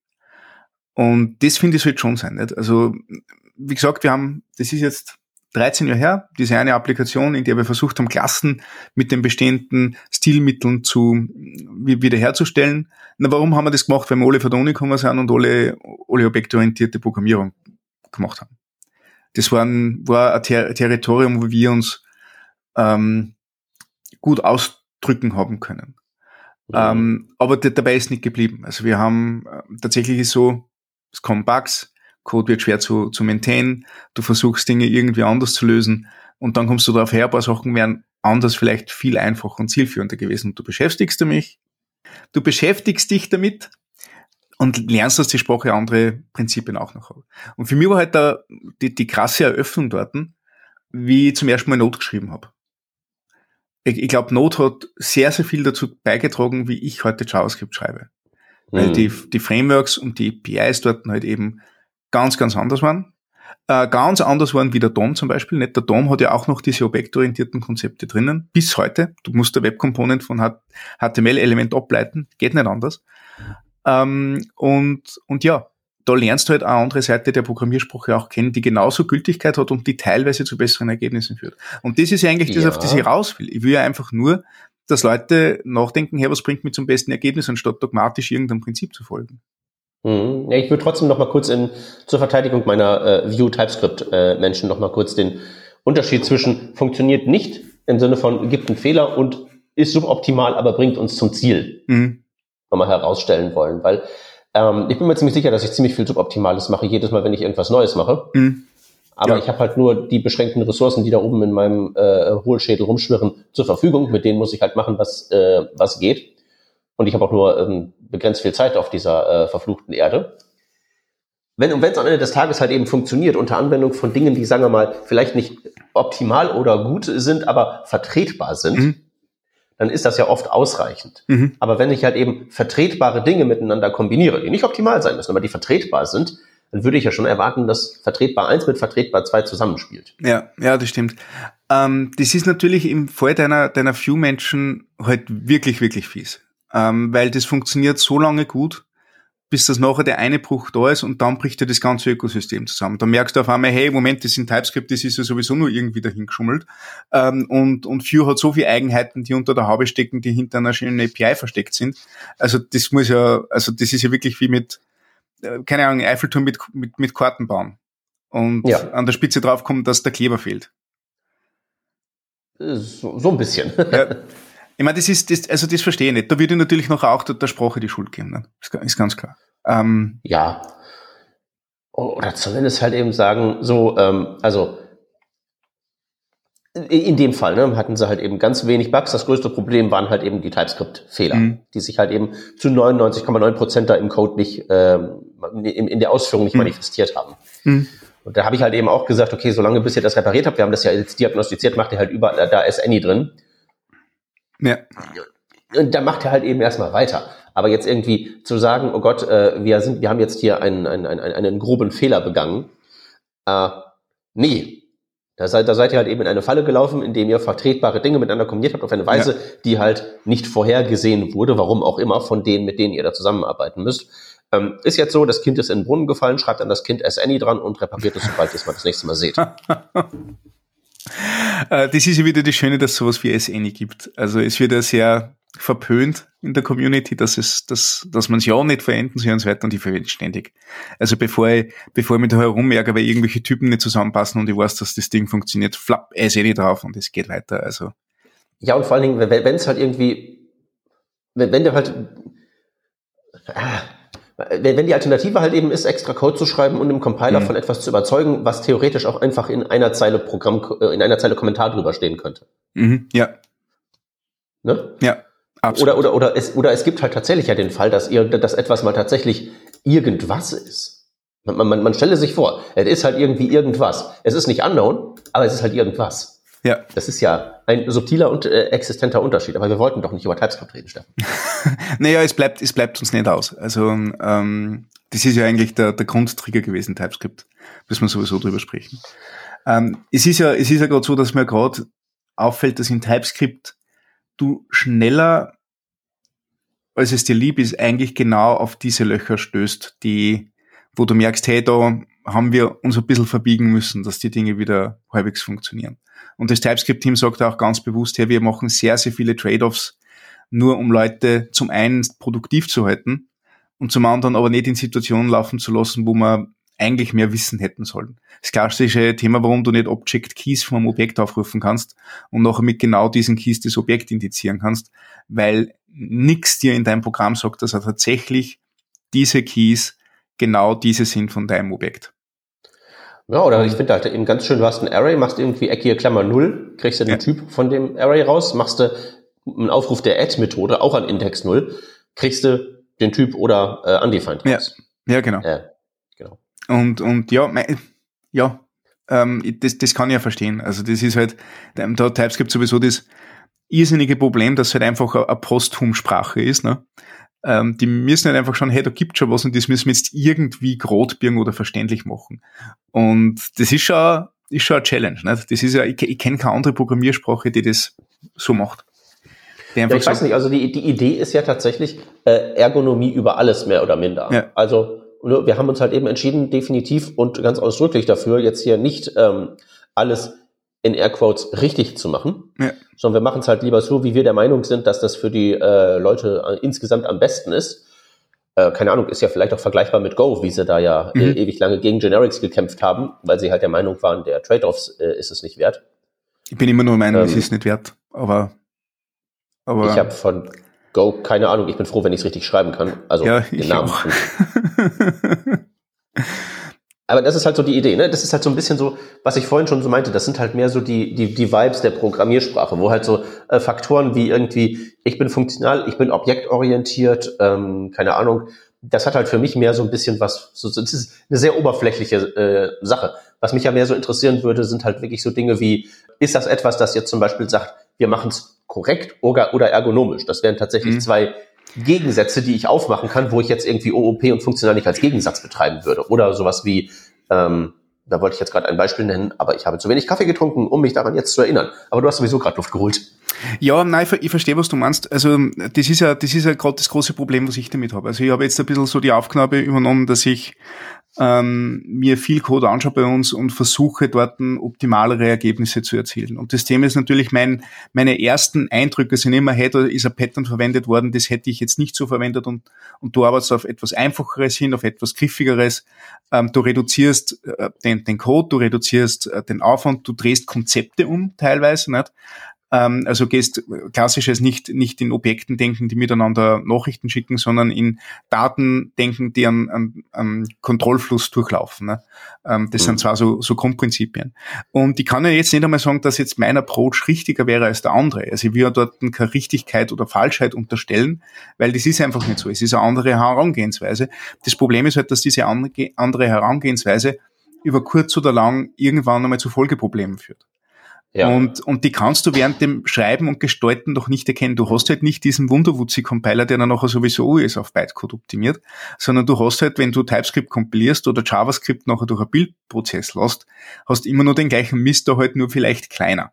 Und das finde ich sollte schon sein. Nicht? Also, wie gesagt, wir haben, das ist jetzt 13 Jahre her, diese eine Applikation, in der wir versucht haben, Klassen mit den bestehenden Stilmitteln zu wiederherzustellen. Na, warum haben wir das gemacht? Weil wir alle von der Uni gekommen sind und alle, alle objektorientierte Programmierung gemacht haben. Das war ein, war ein Ter Territorium, wo wir uns ähm, gut ausdrücken haben können. Mhm. Ähm, aber dabei ist nicht geblieben. Also wir haben äh, tatsächlich ist so, es kommen Bugs, Code wird schwer zu, zu maintainen, du versuchst Dinge irgendwie anders zu lösen und dann kommst du darauf her, ein paar Sachen wären anders vielleicht viel einfacher und zielführender gewesen. Und du beschäftigst dich, du beschäftigst dich damit und lernst aus die Sprache andere Prinzipien auch noch. Und für mich war halt da die, die krasse Eröffnung dort, wie ich zum ersten Mal Not geschrieben habe. Ich, ich glaube, Node hat sehr, sehr viel dazu beigetragen, wie ich heute JavaScript schreibe. Weil mhm. die, die Frameworks und die APIs dort halt eben ganz, ganz anders waren. Äh, ganz anders waren wie der DOM zum Beispiel. Nicht? Der DOM hat ja auch noch diese objektorientierten Konzepte drinnen. Bis heute. Du musst der Web-Component von HTML-Element ableiten. Geht nicht anders. Ähm, und, und ja, da lernst du halt eine andere Seite der Programmiersprache auch kennen, die genauso Gültigkeit hat und die teilweise zu besseren Ergebnissen führt. Und das ist ja eigentlich das, auf das ich raus will. Ich will ja einfach nur, dass Leute nachdenken, hey, was bringt mich zum besten Ergebnis, anstatt dogmatisch irgendeinem Prinzip zu folgen. Mhm. Ja, ich würde trotzdem noch mal kurz in, zur Verteidigung meiner äh, View-TypeScript-Menschen äh, noch mal kurz den Unterschied zwischen funktioniert nicht im Sinne von gibt einen Fehler und ist suboptimal, aber bringt uns zum Ziel. Mhm nochmal herausstellen wollen, weil ähm, ich bin mir ziemlich sicher, dass ich ziemlich viel Suboptimales mache, jedes Mal, wenn ich irgendwas Neues mache. Mhm. Aber ja. ich habe halt nur die beschränkten Ressourcen, die da oben in meinem äh, Hohlschädel rumschwirren, zur Verfügung. Mit denen muss ich halt machen, was, äh, was geht. Und ich habe auch nur ähm, begrenzt viel Zeit auf dieser äh, verfluchten Erde. Wenn und wenn es am Ende des Tages halt eben funktioniert, unter Anwendung von Dingen, die, sagen wir mal, vielleicht nicht optimal oder gut sind, aber vertretbar sind, mhm dann ist das ja oft ausreichend. Mhm. Aber wenn ich halt eben vertretbare Dinge miteinander kombiniere, die nicht optimal sein müssen, aber die vertretbar sind, dann würde ich ja schon erwarten, dass vertretbar 1 mit vertretbar 2 zusammenspielt. Ja, ja, das stimmt. Ähm, das ist natürlich im Fall deiner, deiner Few-Menschen halt wirklich, wirklich fies. Ähm, weil das funktioniert so lange gut, bis das nachher der eine Bruch da ist und dann bricht ja das ganze Ökosystem zusammen. Da merkst du auf einmal, hey, Moment, das sind TypeScript, das ist ja sowieso nur irgendwie dahin geschummelt. Ähm, und, und Vue hat so viele Eigenheiten, die unter der Haube stecken, die hinter einer schönen API versteckt sind. Also das muss ja, also das ist ja wirklich wie mit, äh, keine Ahnung, Eiffelturm mit, mit, mit Karten bauen. Und ja. an der Spitze drauf kommt, dass der Kleber fehlt. So, so ein bisschen. Ja. Ich meine, das ist, das, also das verstehe ich nicht. Da würde ich natürlich noch auch der, der Sprache die Schuld geben. Ne? Ist, ganz klar. Ähm, ja. Oder zumindest halt eben sagen, so, ähm, also in dem Fall ne, hatten sie halt eben ganz wenig Bugs. Das größte Problem waren halt eben die TypeScript-Fehler, mhm. die sich halt eben zu 99,9 Prozent da im Code nicht, ähm, in, in, der Ausführung nicht mhm. manifestiert haben. Mhm. Und da habe ich halt eben auch gesagt, okay, solange bis ihr das repariert habt, wir haben das ja jetzt diagnostiziert, macht ihr halt überall, da ist Annie drin. Ja. Und da macht er halt eben erstmal weiter. Aber jetzt irgendwie zu sagen, oh Gott, äh, wir sind, wir haben jetzt hier einen, einen, einen, einen groben Fehler begangen. Äh, nee. Da seid, da seid ihr halt eben in eine Falle gelaufen, indem ihr vertretbare Dinge miteinander kombiniert habt auf eine Weise, ja. die halt nicht vorhergesehen wurde, warum auch immer, von denen, mit denen ihr da zusammenarbeiten müsst. Ähm, ist jetzt so, das Kind ist in den Brunnen gefallen, schreibt dann das Kind S. Annie dran und repariert es, sobald ihr es mal das nächste Mal seht. Äh, das ist ja wieder das Schöne, dass sowas wie S. Annie gibt. Also es wird ja sehr verpönt in der Community, dass es, dass, dass man es ja auch nicht verenden soll und so weiter und ich verwende ständig. Also bevor ich, bevor ich mich da herumärgere, weil irgendwelche Typen nicht zusammenpassen und ich weiß, dass das Ding funktioniert, flapp, S. Annie drauf und es geht weiter, also. Ja, und vor allen Dingen, wenn es halt irgendwie, wenn, wenn der halt, ah, wenn die Alternative halt eben ist, extra Code zu schreiben und im Compiler mhm. von etwas zu überzeugen, was theoretisch auch einfach in einer Zeile Programm, äh, in einer Zeile Kommentar drüber stehen könnte. Mhm, ja. Ne? Ja. Absolut. Oder, oder, oder, es, oder es gibt halt tatsächlich ja den Fall, dass, ihr, dass etwas mal tatsächlich irgendwas ist. Man, man, man stelle sich vor, es ist halt irgendwie irgendwas. Es ist nicht unknown, aber es ist halt irgendwas. Ja. Das ist ja ein subtiler und äh, existenter Unterschied. Aber wir wollten doch nicht über TypeScript reden, Steffen. naja, es bleibt, es bleibt uns nicht aus. Also ähm, das ist ja eigentlich der, der Grundtrigger gewesen, TypeScript. Müssen wir sowieso drüber sprechen. Ähm, es ist ja, es ist ja gerade so, dass mir gerade auffällt, dass in TypeScript du schneller, als es dir lieb ist, eigentlich genau auf diese Löcher stößt, die, wo du merkst, hey, da haben wir uns ein bisschen verbiegen müssen, dass die Dinge wieder halbwegs funktionieren. Und das TypeScript-Team sagt auch ganz bewusst, hey, wir machen sehr, sehr viele Trade-offs, nur um Leute zum einen produktiv zu halten und zum anderen aber nicht in Situationen laufen zu lassen, wo man eigentlich mehr wissen hätten sollen. Das klassische Thema, warum du nicht Object Keys vom Objekt aufrufen kannst und nachher mit genau diesen Keys das Objekt indizieren kannst, weil nix dir in deinem Programm sagt, dass er tatsächlich diese Keys genau diese sind von deinem Objekt. Ja, oder ich finde halt eben ganz schön, du hast ein Array, machst irgendwie eckige Klammer 0, kriegst du den ja. Typ von dem Array raus, machst du einen Aufruf der Add-Methode, auch an Index 0, kriegst du den Typ oder äh, undefined raus. Ja, ja genau. Äh, genau. Und, und ja, mein, ja, ähm, das, das kann ich ja verstehen. Also das ist halt, da hat TypeScript sowieso das irrsinnige Problem, dass es halt einfach eine Posthum-Sprache ist. Ne? Ähm, die müssen halt einfach schauen, hey, da gibt schon was und das müssen wir jetzt irgendwie grotbirgen oder verständlich machen. Und das ist schon, ist schon eine Challenge. Nicht? Das ist ja, ich, ich kenne keine andere Programmiersprache, die das so macht. Ja, ich weiß nicht, also die, die Idee ist ja tatsächlich äh, Ergonomie über alles mehr oder minder. Ja. Also wir haben uns halt eben entschieden, definitiv und ganz ausdrücklich dafür, jetzt hier nicht ähm, alles in Airquotes richtig zu machen, ja. sondern wir machen es halt lieber so, wie wir der Meinung sind, dass das für die äh, Leute äh, insgesamt am besten ist. Äh, keine Ahnung, ist ja vielleicht auch vergleichbar mit Go, wie sie da ja äh, mhm. ewig lange gegen Generics gekämpft haben, weil sie halt der Meinung waren, der Trade-offs äh, ist es nicht wert. Ich bin immer nur der Meinung, ähm, es ist nicht wert, aber, aber ich habe von Go keine Ahnung. Ich bin froh, wenn ich es richtig schreiben kann. Also ja, den Namen. aber das ist halt so die Idee, ne? Das ist halt so ein bisschen so, was ich vorhin schon so meinte, das sind halt mehr so die, die, die Vibes der Programmiersprache, wo halt so äh, Faktoren wie irgendwie, ich bin funktional, ich bin objektorientiert, ähm, keine Ahnung, das hat halt für mich mehr so ein bisschen was, so, das ist eine sehr oberflächliche äh, Sache. Was mich ja mehr so interessieren würde, sind halt wirklich so Dinge wie, ist das etwas, das jetzt zum Beispiel sagt, wir machen es korrekt oder, oder ergonomisch? Das wären tatsächlich mhm. zwei Gegensätze, die ich aufmachen kann, wo ich jetzt irgendwie OOP und funktional nicht als Gegensatz betreiben würde. Oder sowas wie, ähm, da wollte ich jetzt gerade ein Beispiel nennen, aber ich habe zu wenig Kaffee getrunken, um mich daran jetzt zu erinnern. Aber du hast sowieso gerade Luft geholt. Ja, nein, ich, verstehe, was du meinst. Also das ist ja, das ist ja gerade das große Problem, was ich damit habe. Also ich habe jetzt ein bisschen so die Aufgabe übernommen, dass ich ähm, mir viel Code anschaue bei uns und versuche dort optimalere Ergebnisse zu erzielen. Und das Thema ist natürlich mein, meine ersten Eindrücke sind immer, hey, da ist ein Pattern verwendet worden, das hätte ich jetzt nicht so verwendet und, und du arbeitest auf etwas Einfacheres hin, auf etwas Griffigeres. Ähm, du reduzierst äh, den, den Code, du reduzierst äh, den Aufwand, du drehst Konzepte um teilweise, nicht? Ähm, also gehst klassisches nicht, nicht in Objekten denken, die miteinander Nachrichten schicken, sondern in Daten denken, die einen, einen, einen Kontrollfluss durchlaufen. Ne? Ähm, das mhm. sind zwar so, so Grundprinzipien. Und ich kann ja jetzt nicht einmal sagen, dass jetzt mein Approach richtiger wäre als der andere. Also ich will dort keine Richtigkeit oder Falschheit unterstellen, weil das ist einfach nicht so. Es ist eine andere Herangehensweise. Das Problem ist halt, dass diese andere Herangehensweise über kurz oder lang irgendwann einmal zu Folgeproblemen führt. Ja. Und, und die kannst du während dem Schreiben und Gestalten doch nicht erkennen. Du hast halt nicht diesen Wunderwuzzi-Compiler, der dann nachher sowieso ist auf Bytecode optimiert, sondern du hast halt, wenn du TypeScript kompilierst oder JavaScript nachher durch einen Bildprozess lässt, hast immer nur den gleichen Mist, da halt nur vielleicht kleiner.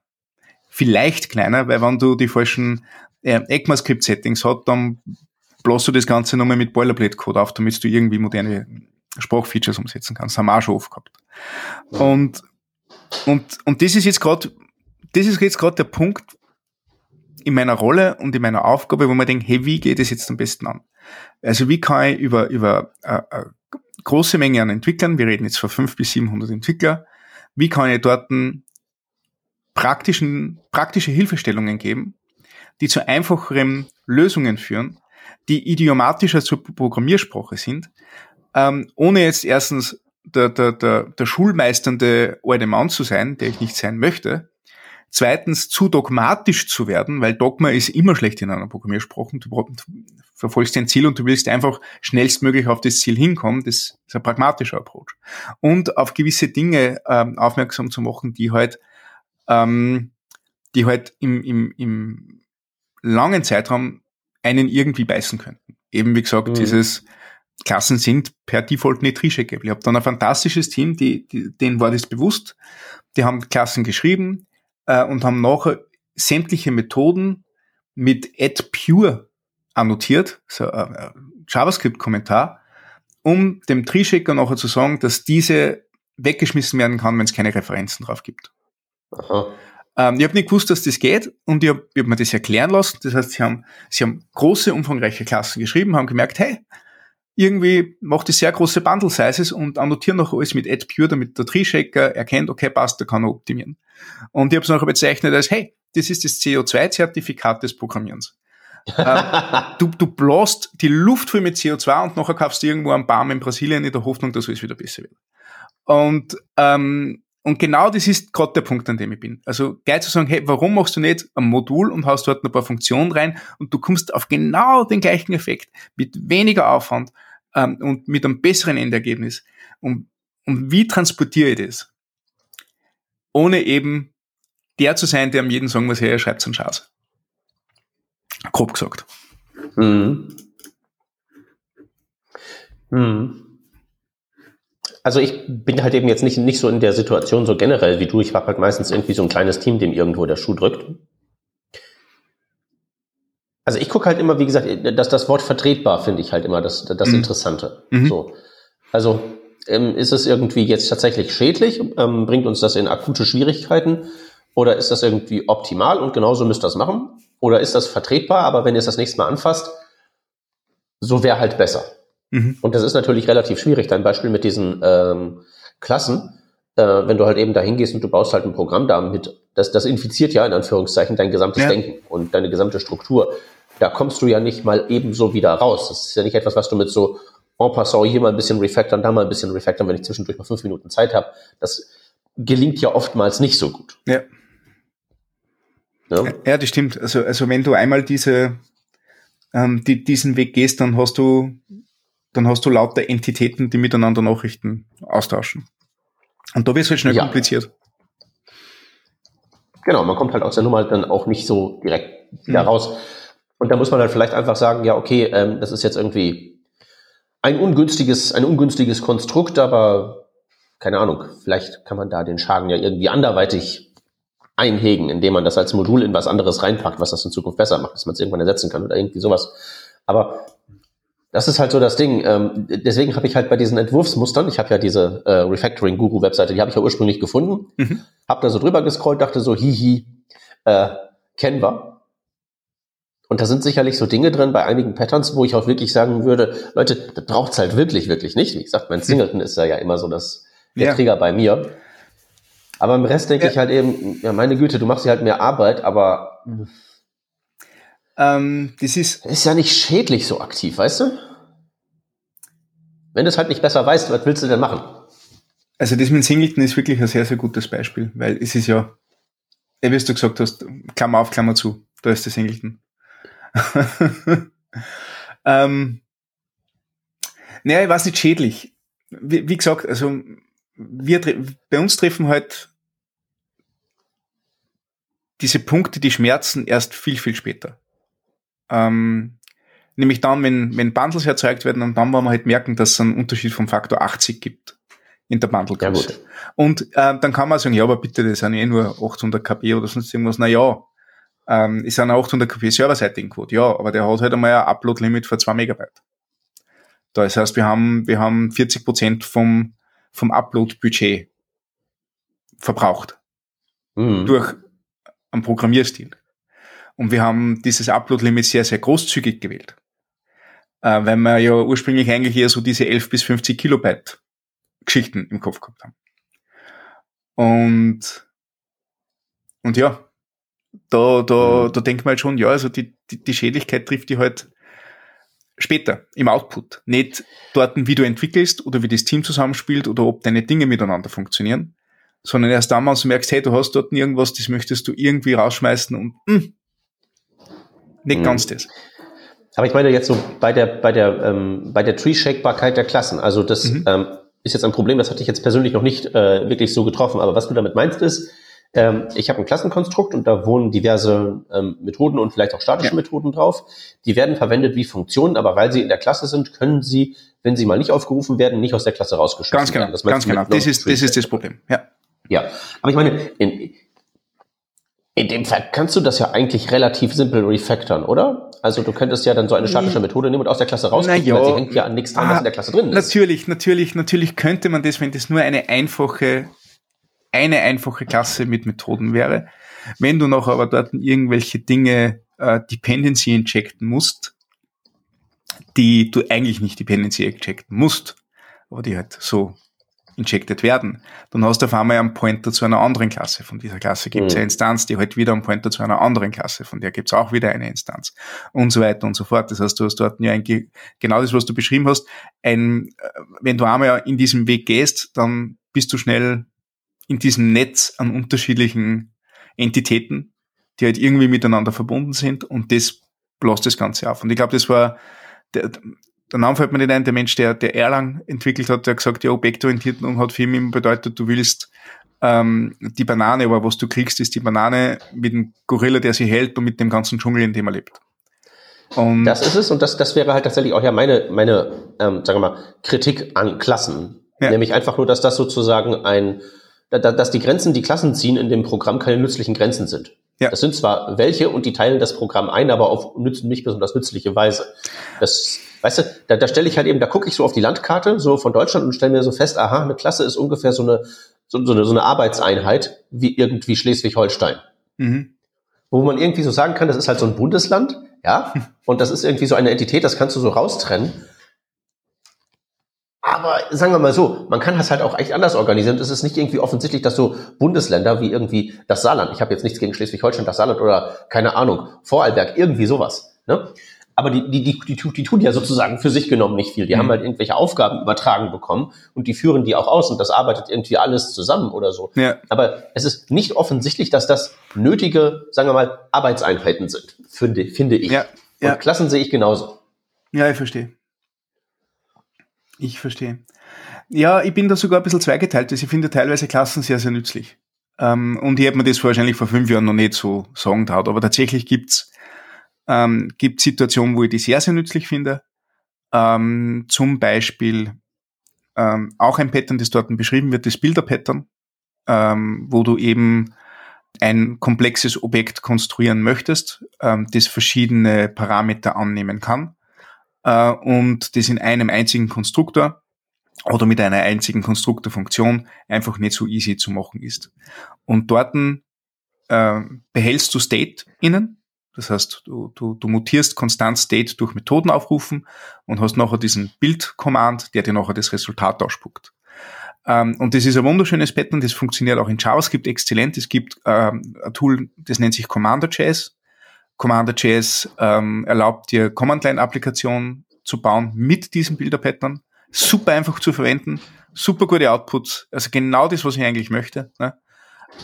Vielleicht kleiner, weil wenn du die falschen äh, ECMAScript-Settings hast, dann bläst du das Ganze nochmal mit Boilerplate-Code auf, damit du irgendwie moderne Sprachfeatures umsetzen kannst. Haben wir auch schon oft gehabt. Und, und, und das ist jetzt gerade das ist jetzt gerade der Punkt in meiner Rolle und in meiner Aufgabe, wo man denkt, hey, wie geht es jetzt am besten an? Also wie kann ich über, über äh, äh, große Menge an Entwicklern, wir reden jetzt von 500 bis 700 Entwickler, wie kann ich dort praktischen, praktische Hilfestellungen geben, die zu einfacheren Lösungen führen, die idiomatischer zur Programmiersprache sind, ähm, ohne jetzt erstens der, der, der, der schulmeisternde alte Mann zu sein, der ich nicht sein möchte, Zweitens, zu dogmatisch zu werden, weil Dogma ist immer schlecht in einer Programmiersprache. Du verfolgst dein Ziel und du willst einfach schnellstmöglich auf das Ziel hinkommen. Das ist ein pragmatischer Approach. Und auf gewisse Dinge ähm, aufmerksam zu machen, die halt, ähm, die halt im, im, im langen Zeitraum einen irgendwie beißen könnten. Eben wie gesagt, mhm. dieses Klassen sind per Default nicht recheckable. Ich habe dann ein fantastisches Team, die, die, denen war das bewusst. Die haben Klassen geschrieben, äh, und haben nachher sämtliche Methoden mit add pure annotiert, so ein äh, äh, JavaScript-Kommentar, um dem Tree-Checker nachher zu sagen, dass diese weggeschmissen werden kann, wenn es keine Referenzen drauf gibt. Ähm, ich habe nicht gewusst, dass das geht und ich habe hab mir das erklären lassen. Das heißt, sie haben, sie haben große, umfangreiche Klassen geschrieben, haben gemerkt, hey, irgendwie macht es sehr große Bundle Sizes und annotieren noch alles mit Add Pure, damit der Tree-Shaker erkennt, okay, passt, da kann er optimieren. Und ich habe es noch bezeichnet als, hey, das ist das CO2-Zertifikat des Programmierens. äh, du, du bläst die Luft voll mit CO2 und nachher kaufst du irgendwo einen Baum in Brasilien in der Hoffnung, dass alles wieder besser wird. Und, ähm, und genau das ist gerade der Punkt, an dem ich bin. Also geil zu sagen, hey, warum machst du nicht ein Modul und hast dort ein paar Funktionen rein und du kommst auf genau den gleichen Effekt mit weniger Aufwand ähm, und mit einem besseren Endergebnis. Und, und wie transportiere ich das? Ohne eben der zu sein, der am jeden sagen muss, hey, er schreibt so einen Schatz. Grob gesagt. Mhm. Mhm. Also ich bin halt eben jetzt nicht, nicht so in der Situation so generell wie du. Ich habe halt meistens irgendwie so ein kleines Team, dem irgendwo der Schuh drückt. Also ich gucke halt immer, wie gesagt, dass das Wort vertretbar finde ich halt immer das, das mhm. Interessante. Mhm. So. Also ähm, ist es irgendwie jetzt tatsächlich schädlich? Ähm, bringt uns das in akute Schwierigkeiten? Oder ist das irgendwie optimal und genauso müsst ihr das machen? Oder ist das vertretbar, aber wenn ihr es das nächste Mal anfasst, so wäre halt besser. Mhm. Und das ist natürlich relativ schwierig. Dein Beispiel mit diesen ähm, Klassen, äh, wenn du halt eben da hingehst und du baust halt ein Programm damit, das, das infiziert ja in Anführungszeichen dein gesamtes ja. Denken und deine gesamte Struktur da kommst du ja nicht mal ebenso wieder raus. Das ist ja nicht etwas, was du mit so en passant hier mal ein bisschen refactoren, da mal ein bisschen refactoren, wenn ich zwischendurch mal fünf Minuten Zeit habe. Das gelingt ja oftmals nicht so gut. Ja. Ja, ja das stimmt. Also, also wenn du einmal diese, ähm, die, diesen Weg gehst, dann hast du, dann hast du lauter Entitäten, die miteinander Nachrichten austauschen. Und da wird es halt schnell ja. kompliziert. Genau, man kommt halt aus der Nummer dann auch nicht so direkt wieder mhm. raus. Und da muss man halt vielleicht einfach sagen, ja, okay, ähm, das ist jetzt irgendwie ein ungünstiges, ein ungünstiges Konstrukt, aber keine Ahnung, vielleicht kann man da den Schaden ja irgendwie anderweitig einhegen, indem man das als Modul in was anderes reinpackt, was das in Zukunft besser macht, dass man es irgendwann ersetzen kann oder irgendwie sowas. Aber das ist halt so das Ding. Ähm, deswegen habe ich halt bei diesen Entwurfsmustern, ich habe ja diese äh, Refactoring-Guru-Webseite, die habe ich ja ursprünglich gefunden, mhm. habe da so drüber gescrollt, dachte so, hihi, äh, kennen wir. Und da sind sicherlich so Dinge drin bei einigen Patterns, wo ich auch wirklich sagen würde, Leute, das braucht's halt wirklich, wirklich nicht. Wie gesagt, mein Singleton ist ja, ja immer so das, der ja. Trigger bei mir. Aber im Rest denke ja. ich halt eben, ja, meine Güte, du machst dir halt mehr Arbeit, aber ähm, das ist, ist ja nicht schädlich so aktiv, weißt du? Wenn du es halt nicht besser weißt, was willst du denn machen? Also das mit Singleton ist wirklich ein sehr, sehr gutes Beispiel, weil es ist ja, wie du gesagt hast, Klammer auf, Klammer zu, da ist der Singleton. ähm, naja, ich weiß nicht schädlich. Wie, wie, gesagt, also wir, bei uns treffen halt diese Punkte, die schmerzen, erst viel, viel später. Ähm, nämlich dann, wenn, wenn Bundles erzeugt werden und dann, wo wir halt merken, dass es einen Unterschied vom Faktor 80 gibt in der Bundle-Größe. Ja, und äh, dann kann man sagen, ja, aber bitte, das sind eh nur 800 KB oder sonst irgendwas. Na ja, ähm, ist eine 800 KB serverseitigen Code. Ja, aber der hat halt einmal ein Upload-Limit von 2 Megabyte. Das heißt, wir haben, wir haben 40 Prozent vom, vom Upload-Budget verbraucht. Mhm. Durch einen Programmierstil. Und wir haben dieses Upload-Limit sehr, sehr großzügig gewählt. Äh, weil wir ja ursprünglich eigentlich eher so diese 11 bis 50 Kilobyte Geschichten im Kopf gehabt haben. Und, und ja, da, da, mhm. da denkt man halt schon, ja, also die, die, die Schädlichkeit trifft die halt später im Output. Nicht dort, wie du entwickelst oder wie das Team zusammenspielt oder ob deine Dinge miteinander funktionieren, sondern erst damals merkst, hey, du hast dort irgendwas, das möchtest du irgendwie rausschmeißen und mh, hm, nicht mhm. ganz das. Aber ich meine jetzt so bei der, bei der, ähm, bei der Tree-Shakebarkeit der Klassen. Also das mhm. ähm, ist jetzt ein Problem, das hatte ich jetzt persönlich noch nicht äh, wirklich so getroffen. Aber was du damit meinst ist, ähm, ich habe ein Klassenkonstrukt und da wohnen diverse ähm, Methoden und vielleicht auch statische ja. Methoden drauf. Die werden verwendet wie Funktionen, aber weil sie in der Klasse sind, können sie, wenn sie mal nicht aufgerufen werden, nicht aus der Klasse rausgeschmissen ganz genau, werden. Das ganz genau. Das ist, das ist das Problem. Ja. Ja, aber ich meine, in, in dem Fall kannst du das ja eigentlich relativ simpel refactoren, oder? Also du könntest ja dann so eine statische Methode nehmen und aus der Klasse rauskriegen, ja, weil sie hängt ja an nichts dran, ah, was in der Klasse drin ist. Natürlich, natürlich, natürlich könnte man das, wenn das nur eine einfache eine einfache Klasse mit Methoden wäre. Wenn du noch aber dort irgendwelche Dinge äh, Dependency injecten musst, die du eigentlich nicht Dependency injecten musst, aber die halt so injected werden, dann hast du auf einmal einen Pointer zu einer anderen Klasse. Von dieser Klasse gibt es mhm. eine Instanz, die halt wieder einen Pointer zu einer anderen Klasse, von der gibt es auch wieder eine Instanz und so weiter und so fort. Das heißt, du hast dort ja ein, genau das, was du beschrieben hast. Ein, äh, wenn du einmal in diesem Weg gehst, dann bist du schnell in diesem Netz an unterschiedlichen Entitäten, die halt irgendwie miteinander verbunden sind und das bläst das Ganze auf. Und ich glaube, das war, der, der Name fällt mir nicht ein, der Mensch, der, der Erlang entwickelt hat, der gesagt, ja, Objektorientierung hat für immer bedeutet, du willst ähm, die Banane, aber was du kriegst, ist die Banane mit dem Gorilla, der sie hält und mit dem ganzen Dschungel, in dem er lebt. Und das ist es und das, das wäre halt tatsächlich auch ja meine, meine ähm, sagen wir mal, Kritik an Klassen. Ja. Nämlich einfach nur, dass das sozusagen ein dass die Grenzen, die Klassen ziehen in dem Programm keine nützlichen Grenzen sind. Ja. Das sind zwar welche und die teilen das Programm ein, aber auf nicht besonders nützliche Weise. Das, weißt du, da, da stelle ich halt eben, da gucke ich so auf die Landkarte so von Deutschland und stelle mir so fest, aha, eine Klasse ist ungefähr so eine so, so eine, so eine Arbeitseinheit wie irgendwie Schleswig-Holstein. Mhm. Wo man irgendwie so sagen kann, das ist halt so ein Bundesland, ja, und das ist irgendwie so eine Entität, das kannst du so raustrennen. Aber sagen wir mal so, man kann das halt auch echt anders organisieren. Es ist nicht irgendwie offensichtlich, dass so Bundesländer wie irgendwie das Saarland, ich habe jetzt nichts gegen Schleswig-Holstein, das Saarland oder keine Ahnung, Vorarlberg, irgendwie sowas. Ne? Aber die, die, die, die, die tun ja sozusagen für sich genommen nicht viel. Die mhm. haben halt irgendwelche Aufgaben übertragen bekommen und die führen die auch aus und das arbeitet irgendwie alles zusammen oder so. Ja. Aber es ist nicht offensichtlich, dass das nötige, sagen wir mal, Arbeitseinheiten sind, finde, finde ich. Ja. Ja. Und Klassen sehe ich genauso. Ja, ich verstehe. Ich verstehe. Ja, ich bin da sogar ein bisschen zweigeteilt. Ich finde teilweise Klassen sehr, sehr nützlich. Ähm, und ich hätte mir das wahrscheinlich vor fünf Jahren noch nicht so sagen traut. Aber tatsächlich gibt's ähm, Situationen, wo ich die sehr, sehr nützlich finde. Ähm, zum Beispiel ähm, auch ein Pattern, das dort beschrieben wird, das Bilder-Pattern, ähm, wo du eben ein komplexes Objekt konstruieren möchtest, ähm, das verschiedene Parameter annehmen kann äh, und das in einem einzigen Konstruktor oder mit einer einzigen Konstruktorfunktion einfach nicht so easy zu machen ist. Und dort äh, behältst du State innen. Das heißt, du, du, du mutierst konstant State durch Methoden aufrufen und hast nachher diesen Build-Command, der dir nachher das Resultat ausspuckt. Ähm, und das ist ein wunderschönes Pattern, das funktioniert auch in JavaScript exzellent. Es gibt ähm, ein Tool, das nennt sich Commander.js. Commander.js ähm, erlaubt dir Command-Line-Applikationen zu bauen mit diesem Bilder-Pattern. Super einfach zu verwenden, super gute Outputs, also genau das, was ich eigentlich möchte. Ne?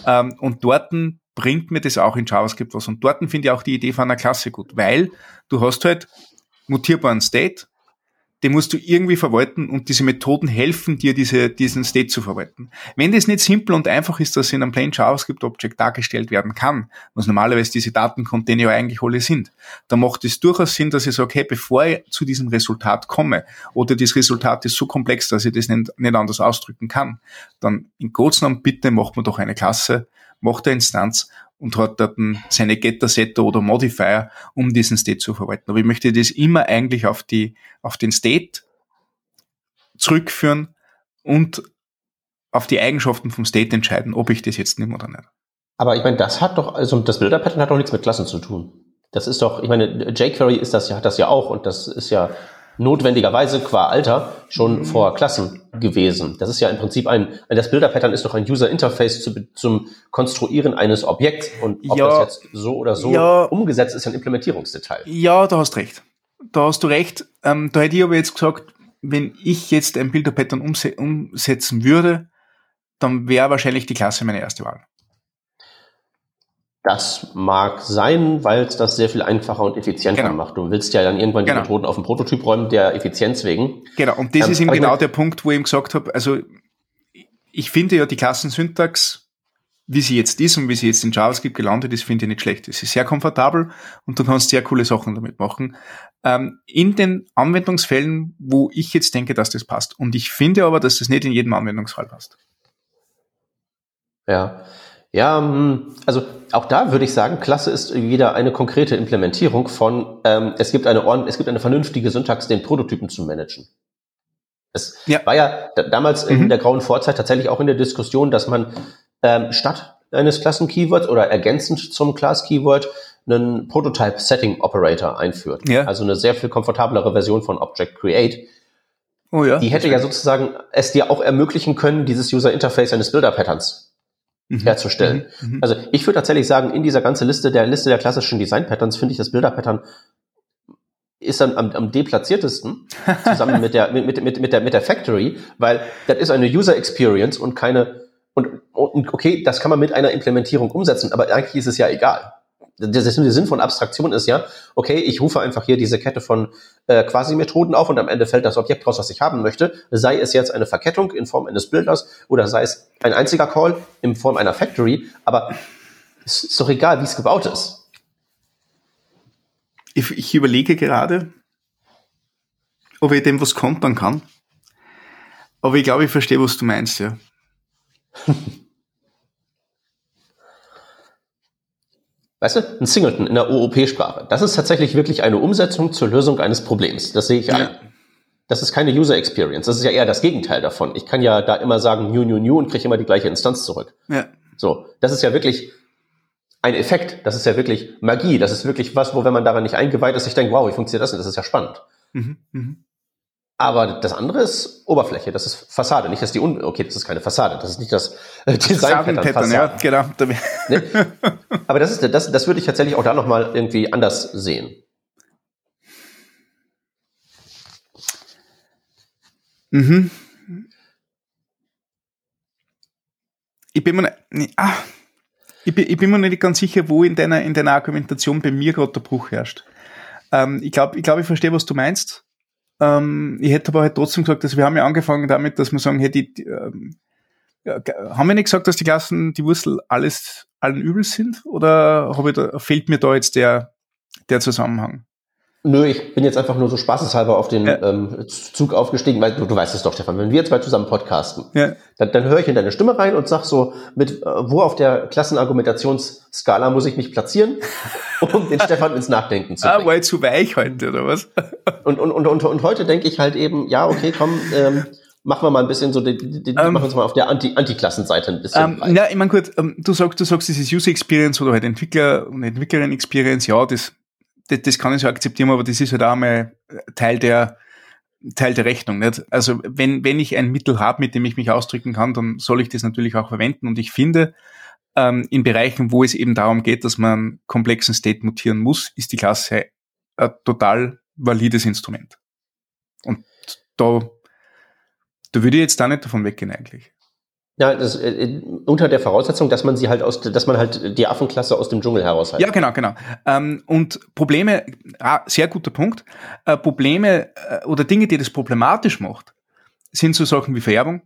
Ähm, und dort bringt mir das auch in JavaScript was. Und dort finde ich auch die Idee von einer Klasse gut, weil du hast halt mutierbaren State, den musst du irgendwie verwalten und diese Methoden helfen dir, diese, diesen State zu verwalten. Wenn das nicht simpel und einfach ist, dass in einem plain JavaScript Object dargestellt werden kann, was normalerweise diese Datencontainer eigentlich alle sind, dann macht es durchaus Sinn, dass ich sage, okay, bevor ich zu diesem Resultat komme oder das Resultat ist so komplex, dass ich das nicht, nicht anders ausdrücken kann, dann in Gottes Namen bitte macht man doch eine Klasse, macht eine Instanz und hat dort seine Getter-Setter oder Modifier, um diesen State zu verwalten. Aber ich möchte das immer eigentlich auf die, auf den State zurückführen und auf die Eigenschaften vom State entscheiden, ob ich das jetzt nehme oder nicht. Aber ich meine, das hat doch, also das Bilder-Pattern hat doch nichts mit Klassen zu tun. Das ist doch, ich meine, jQuery ist das ja, hat das ja auch und das ist ja notwendigerweise qua Alter schon mhm. vor Klassen gewesen. Das ist ja im Prinzip ein, das Bilder-Pattern ist doch ein User Interface zu, zum Konstruieren eines Objekts und ob ja, das jetzt so oder so ja, umgesetzt ist, ein Implementierungsdetail. Ja, da hast recht. Da hast du recht. Ähm, da hätte ich aber jetzt gesagt, wenn ich jetzt ein Bilder-Pattern umse umsetzen würde, dann wäre wahrscheinlich die Klasse meine erste Wahl. Das mag sein, weil es das sehr viel einfacher und effizienter genau. macht. Du willst ja dann irgendwann genau. die Methoden auf den Prototyp räumen, der Effizienz wegen. Genau, und das ähm, ist eben genau der Punkt, wo ich ihm gesagt habe, also ich finde ja die Klassensyntax, wie sie jetzt ist und wie sie jetzt in JavaScript gelandet ist, finde ich nicht schlecht. Es ist sehr komfortabel und du kannst sehr coole Sachen damit machen. Ähm, in den Anwendungsfällen, wo ich jetzt denke, dass das passt. Und ich finde aber, dass das nicht in jedem Anwendungsfall passt. Ja. Ja, hm, also auch da würde ich sagen, Klasse ist wieder eine konkrete Implementierung von, ähm, es, gibt eine es gibt eine vernünftige Syntax, den Prototypen zu managen. Es ja. war ja damals mhm. in der grauen Vorzeit tatsächlich auch in der Diskussion, dass man ähm, statt eines Klassen-Keywords oder ergänzend zum Class-Keyword einen Prototype-Setting-Operator einführt. Ja. Also eine sehr viel komfortablere Version von Object Create. Oh ja. Die hätte ja sozusagen es dir auch ermöglichen können, dieses User-Interface eines Builder-Patterns mhm. herzustellen. Mhm. mhm. Also ich würde tatsächlich sagen, in dieser ganzen Liste der Liste der klassischen Design-Patterns finde ich das Bilder-Pattern ist dann am, am deplatziertesten zusammen mit der mit, mit, mit der mit der Factory, weil das ist eine User Experience und keine und, und okay, das kann man mit einer Implementierung umsetzen, aber eigentlich ist es ja egal der Sinn von Abstraktion ist ja, okay, ich rufe einfach hier diese Kette von äh, Quasi-Methoden auf und am Ende fällt das Objekt raus, was ich haben möchte. Sei es jetzt eine Verkettung in Form eines Bilders oder sei es ein einziger Call in Form einer Factory, aber es ist doch egal, wie es gebaut ist. Ich, ich überlege gerade, ob ich dem was kontern kann. Aber ich glaube, ich verstehe, was du meinst, ja. Weißt du, ein Singleton in der OOP-Sprache. Das ist tatsächlich wirklich eine Umsetzung zur Lösung eines Problems. Das sehe ich ja. ein. Das ist keine User Experience. Das ist ja eher das Gegenteil davon. Ich kann ja da immer sagen, new, new, new und kriege immer die gleiche Instanz zurück. Ja. So. Das ist ja wirklich ein Effekt. Das ist ja wirklich Magie. Das ist wirklich was, wo, wenn man daran nicht eingeweiht ist, ich denke, wow, wie funktioniert das denn? Das ist ja spannend. Mhm, mh. Aber das andere ist Oberfläche, das ist Fassade, nicht dass die Un okay, das ist keine Fassade, das ist nicht das äh, Design Pattern, ja, genau. Ne? Aber das ist das das würde ich tatsächlich auch da noch mal irgendwie anders sehen. Mhm. Ich bin mir nicht, ah, ich bin, ich bin mir nicht ganz sicher, wo in deiner in deiner Argumentation bei mir gerade der Bruch herrscht. Ähm, ich glaube, ich glaube, ich verstehe, was du meinst. Ähm, ich hätte aber halt trotzdem gesagt, dass wir haben ja angefangen damit, dass wir sagen, hey, die, die ähm, haben wir nicht gesagt, dass die Klassen, die Wurzel alles allen übel sind? Oder da, fehlt mir da jetzt der, der Zusammenhang? Nö, ich bin jetzt einfach nur so spaßeshalber auf den ja. ähm, Zug aufgestiegen, weil du, du weißt es doch, Stefan, wenn wir zwei zusammen podcasten, ja. dann, dann höre ich in deine Stimme rein und sag so, mit äh, wo auf der Klassenargumentationsskala muss ich mich platzieren, um den Stefan ins Nachdenken zu ah, bringen. Ah, weil zu weich heute, oder was? und, und, und, und, und heute denke ich halt eben, ja, okay, komm, ähm, machen wir mal ein bisschen so, die, die, die ähm, machen uns mal auf der Anti Anti-Klassenseite ein bisschen. Ähm, ja, ich meine gut, ähm, du sagst, du sagst dieses User Experience oder halt Entwickler und Entwicklerin Experience, ja, das das, das kann ich so akzeptieren, aber das ist halt auch mal Teil der, Teil der Rechnung. Nicht? Also wenn, wenn ich ein Mittel habe, mit dem ich mich ausdrücken kann, dann soll ich das natürlich auch verwenden. Und ich finde, ähm, in Bereichen, wo es eben darum geht, dass man komplexen State mutieren muss, ist die Klasse ein total valides Instrument. Und da, da würde ich jetzt da nicht davon weggehen eigentlich. Ja, das, äh, unter der Voraussetzung, dass man sie halt aus, dass man halt die Affenklasse aus dem Dschungel heraushalten. Ja, genau, genau. Ähm, und Probleme, ah, sehr guter Punkt. Äh, Probleme äh, oder Dinge, die das problematisch macht, sind so Sachen wie Vererbung.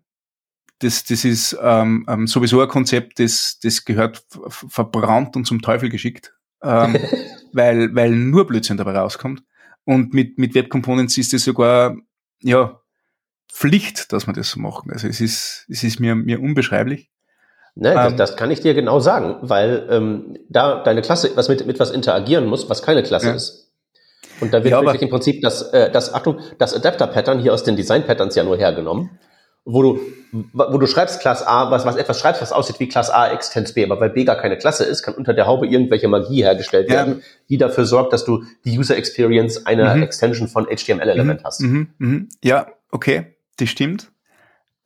Das, das ist ähm, ähm, sowieso ein Konzept, das, das gehört verbrannt und zum Teufel geschickt, ähm, weil, weil nur Blödsinn dabei rauskommt. Und mit, mit Web Components ist es sogar, ja, Pflicht, dass wir das so machen. Also es ist, es ist mir, mir unbeschreiblich. Ne, das, ähm, das kann ich dir genau sagen, weil ähm, da deine Klasse was mit, mit was interagieren muss, was keine Klasse ja. ist. Und da wird ja, wirklich im Prinzip das, äh, das, Achtung, das Adapter-Pattern hier aus den Design-Patterns ja nur hergenommen, wo du, wo du schreibst Class A, was, was etwas schreibst, was aussieht wie Class A extends B, aber weil B gar keine Klasse ist, kann unter der Haube irgendwelche Magie hergestellt ja. werden, die dafür sorgt, dass du die User Experience einer mhm. Extension von HTML-Element mhm. hast. Mhm. mhm. Ja, okay das stimmt.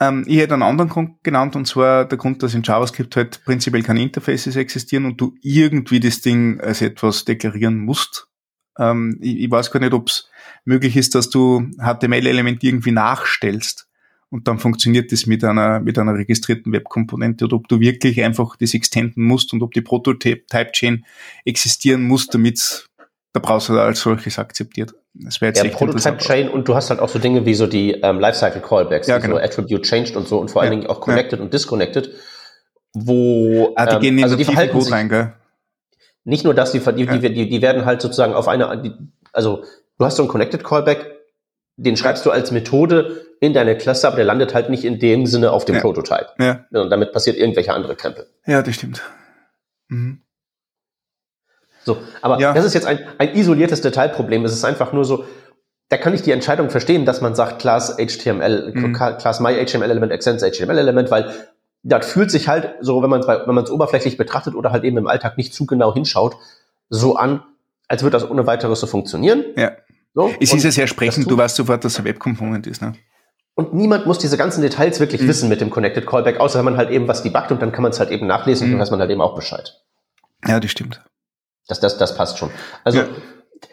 Ähm, ich hätte einen anderen Grund genannt, und zwar der Grund, dass in JavaScript halt prinzipiell keine Interfaces existieren und du irgendwie das Ding als etwas deklarieren musst. Ähm, ich, ich, weiß gar nicht, ob es möglich ist, dass du HTML-Element irgendwie nachstellst und dann funktioniert das mit einer, mit einer registrierten Webkomponente oder ob du wirklich einfach das extenden musst und ob die Prototype-Chain existieren muss, damit der Browser als solches akzeptiert. Das wäre jetzt ja, Prototype Chain und du hast halt auch so Dinge wie so die ähm, Lifecycle Callbacks, ja, genau. so Attribute Changed und so und vor allen Dingen auch Connected ja. und Disconnected, wo ah, die ähm, gehen in also die verhalten Code rein, gell? Nicht nur das, die, die, die, die werden halt sozusagen auf eine, die, also du hast so einen Connected Callback, den schreibst du als Methode in deine Klasse, aber der landet halt nicht in dem Sinne auf dem Prototype. Ja. Und damit passiert irgendwelche andere Krempel. Ja, das stimmt. Mhm. So, aber ja. das ist jetzt ein, ein isoliertes Detailproblem. Es ist einfach nur so, da kann ich die Entscheidung verstehen, dass man sagt, Class HTML, mhm. Class My HTML Element extends HTML Element, weil das fühlt sich halt so, wenn man es wenn man es oberflächlich betrachtet oder halt eben im Alltag nicht zu genau hinschaut, so an, als würde das ohne weiteres so funktionieren. Ja. So, es ist ja sehr sprechend, du weißt sofort, dass es ein Web-Component ist, ne? Und niemand muss diese ganzen Details wirklich mhm. wissen mit dem Connected Callback, außer wenn man halt eben was debuggt und dann kann man es halt eben nachlesen mhm. und dann weiß man halt eben auch Bescheid. Ja, das stimmt. Das, das, das passt schon. Also ja.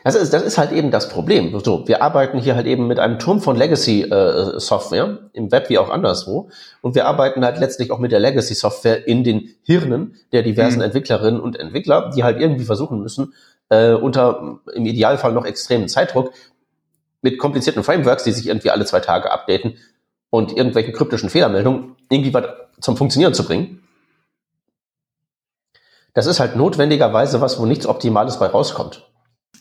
das, ist, das ist halt eben das Problem. So, wir arbeiten hier halt eben mit einem Turm von Legacy-Software, äh, im Web wie auch anderswo. Und wir arbeiten halt letztlich auch mit der Legacy-Software in den Hirnen der diversen mhm. Entwicklerinnen und Entwickler, die halt irgendwie versuchen müssen, äh, unter im Idealfall noch extremen Zeitdruck mit komplizierten Frameworks, die sich irgendwie alle zwei Tage updaten und irgendwelchen kryptischen Fehlermeldungen irgendwie was zum Funktionieren zu bringen das ist halt notwendigerweise was, wo nichts Optimales bei rauskommt.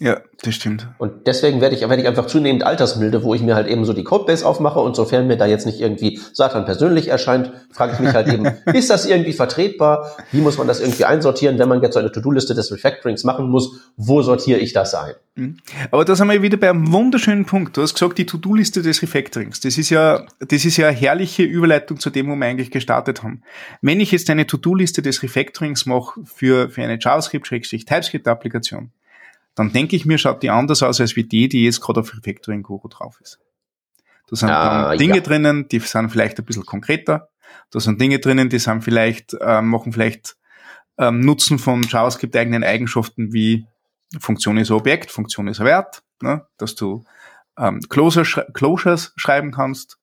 Ja, das stimmt. Und deswegen werde ich, werde ich einfach zunehmend altersmilde, wo ich mir halt eben so die Codebase aufmache und sofern mir da jetzt nicht irgendwie Satan persönlich erscheint, frage ich mich halt eben, ist das irgendwie vertretbar? Wie muss man das irgendwie einsortieren, wenn man jetzt so eine To-Do-Liste des Refactorings machen muss? Wo sortiere ich das ein? Mhm. Aber da sind wir wieder bei einem wunderschönen Punkt. Du hast gesagt, die To-Do-Liste des Refactorings. Das ist ja, das ist ja eine herrliche Überleitung zu dem, wo wir eigentlich gestartet haben. Wenn ich jetzt eine To-Do-Liste des Refactorings mache für, für eine JavaScript-TypeScript-Applikation, dann denke ich mir, schaut die anders aus als wie die, die jetzt gerade auf Refactoring Guru drauf ist. Da sind ah, Dinge ja. drinnen, die sind vielleicht ein bisschen konkreter. Da sind Dinge drinnen, die sind vielleicht, äh, machen vielleicht ähm, Nutzen von JavaScript eigenen Eigenschaften wie Funktion ist ein Objekt, Funktion ist ein Wert, ne? dass du ähm, Closure, Closures schreiben kannst,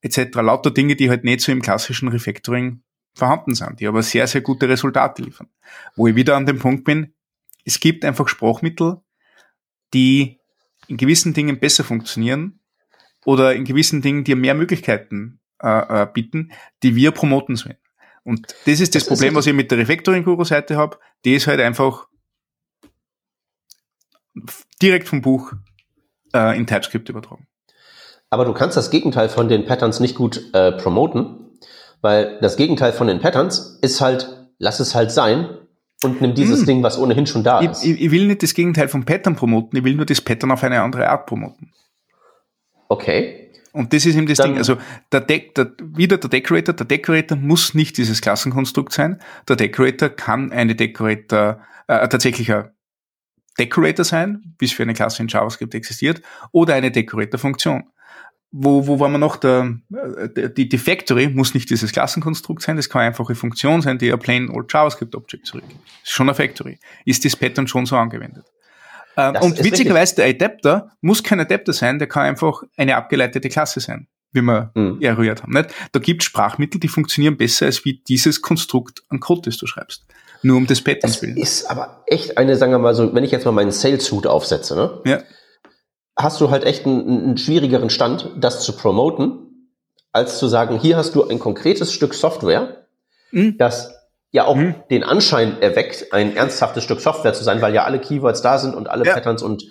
etc. Lauter Dinge, die halt nicht so im klassischen Refactoring vorhanden sind, die aber sehr, sehr gute Resultate liefern. Wo ich wieder an dem Punkt bin, es gibt einfach Sprachmittel, die in gewissen Dingen besser funktionieren oder in gewissen Dingen dir mehr Möglichkeiten äh, äh, bieten, die wir promoten sollen. Und das ist das, das Problem, ist was ich mit der Refactoring-Guru-Seite habe. Die ist halt einfach direkt vom Buch äh, in TypeScript übertragen. Aber du kannst das Gegenteil von den Patterns nicht gut äh, promoten, weil das Gegenteil von den Patterns ist halt, lass es halt sein, und nimm dieses hm. Ding, was ohnehin schon da ist. Ich, ich, will nicht das Gegenteil vom Pattern promoten, ich will nur das Pattern auf eine andere Art promoten. Okay. Und das ist eben das Dann, Ding. Also der, De der, wieder der Decorator, der Decorator muss nicht dieses Klassenkonstrukt sein. Der Decorator kann eine Decorator, äh, tatsächlich ein Decorator sein, wie es für eine Klasse in JavaScript existiert, oder eine Decorator-Funktion wo, wo war man noch, der, äh, die, die Factory muss nicht dieses Klassenkonstrukt sein, das kann einfach eine Funktion sein, die ein plain old JavaScript Object zurückgibt. ist schon eine Factory. Ist das Pattern schon so angewendet? Ähm, und witzigerweise, der Adapter muss kein Adapter sein, der kann einfach eine abgeleitete Klasse sein. wie wir mhm. eruiert haben. Nicht? Da gibt Sprachmittel, die funktionieren besser als wie dieses Konstrukt an Code, das du schreibst. Nur um das Pattern zu bilden. ist aber echt eine, sagen wir mal so, wenn ich jetzt mal meinen Sales-Hut aufsetze, ne? Ja. Hast du halt echt einen, einen schwierigeren Stand, das zu promoten, als zu sagen, hier hast du ein konkretes Stück Software, mhm. das ja auch mhm. den Anschein erweckt, ein ernsthaftes Stück Software zu sein, weil ja alle Keywords da sind und alle ja. Patterns und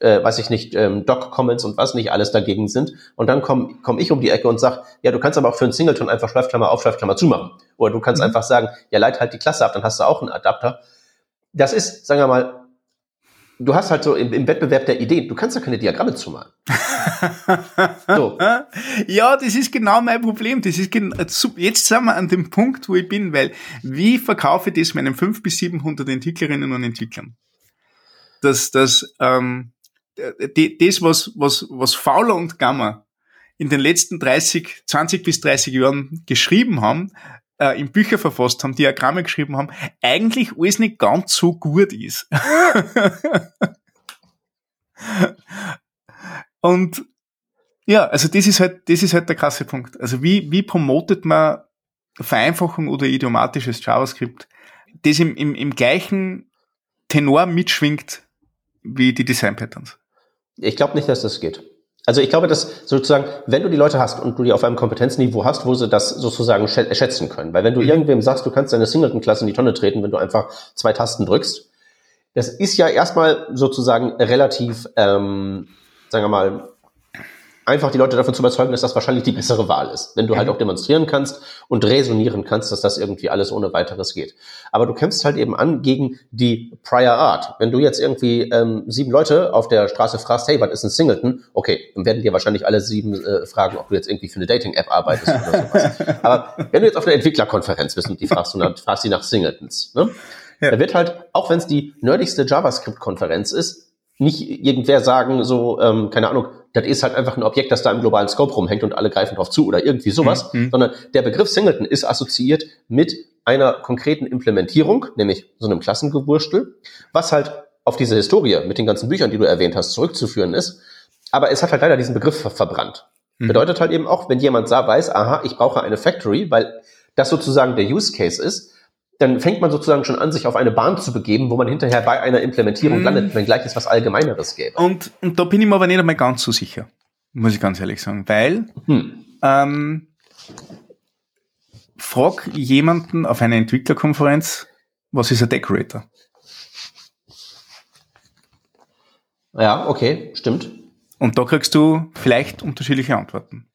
äh, weiß ich nicht, ähm, Doc-Comments und was nicht alles dagegen sind. Und dann komme komm ich um die Ecke und sag, ja, du kannst aber auch für einen Singleton einfach Schleifklammer auf, Schleifklammer zumachen. Oder du kannst mhm. einfach sagen, ja, leit halt die Klasse ab, dann hast du auch einen Adapter. Das ist, sagen wir mal, du hast halt so im, im Wettbewerb der Ideen, du kannst ja keine Diagramme zumachen. so. Ja, das ist genau mein Problem. Das ist jetzt sind wir an dem Punkt, wo ich bin, weil wie verkaufe ich das meinen 500 bis 700 Entwicklerinnen und Entwicklern? Dass, dass ähm, die, das, was, was, was Fowler und Gamma in den letzten 30, 20 bis 30 Jahren geschrieben haben, äh, in Bücher verfasst haben, Diagramme geschrieben haben, eigentlich alles nicht ganz so gut ist. und ja, also das ist halt, das ist halt der krasse Punkt. Also wie, wie promotet man Vereinfachung oder idiomatisches JavaScript, das im, im, im gleichen Tenor mitschwingt wie die Design Patterns? Ich glaube nicht, dass das geht. Also ich glaube, dass sozusagen, wenn du die Leute hast und du die auf einem Kompetenzniveau hast, wo sie das sozusagen schätzen können. Weil wenn du mhm. irgendwem sagst, du kannst deine Singleton-Klasse in die Tonne treten, wenn du einfach zwei Tasten drückst, das ist ja erstmal sozusagen relativ, ähm, sagen wir mal, einfach die Leute davon zu überzeugen, dass das wahrscheinlich die bessere Wahl ist. Wenn du halt mhm. auch demonstrieren kannst und resonieren kannst, dass das irgendwie alles ohne weiteres geht. Aber du kämpfst halt eben an gegen die Prior Art. Wenn du jetzt irgendwie ähm, sieben Leute auf der Straße fragst, hey, was ist ein Singleton? Okay, dann werden dir wahrscheinlich alle sieben äh, fragen, ob du jetzt irgendwie für eine Dating-App arbeitest oder sowas. Aber wenn du jetzt auf einer Entwicklerkonferenz bist und die fragst, und fragst die nach Singletons, ne? Ja. Da wird halt, auch wenn es die nerdigste JavaScript-Konferenz ist, nicht irgendwer sagen, so, ähm, keine Ahnung, das ist halt einfach ein Objekt, das da im globalen Scope rumhängt und alle greifen drauf zu oder irgendwie sowas, mhm. sondern der Begriff Singleton ist assoziiert mit einer konkreten Implementierung, nämlich so einem Klassengewurstel, was halt auf diese Historie mit den ganzen Büchern, die du erwähnt hast, zurückzuführen ist. Aber es hat halt leider diesen Begriff ver verbrannt. Mhm. Bedeutet halt eben auch, wenn jemand sah, weiß, aha, ich brauche eine Factory, weil das sozusagen der Use Case ist, dann fängt man sozusagen schon an, sich auf eine Bahn zu begeben, wo man hinterher bei einer Implementierung mm. landet, wenn gleich es was Allgemeineres gäbe. Und, und da bin ich mir aber nicht einmal ganz so sicher, muss ich ganz ehrlich sagen, weil hm. ähm, frag jemanden auf einer Entwicklerkonferenz, was ist ein Decorator? Ja, okay, stimmt. Und da kriegst du vielleicht unterschiedliche Antworten.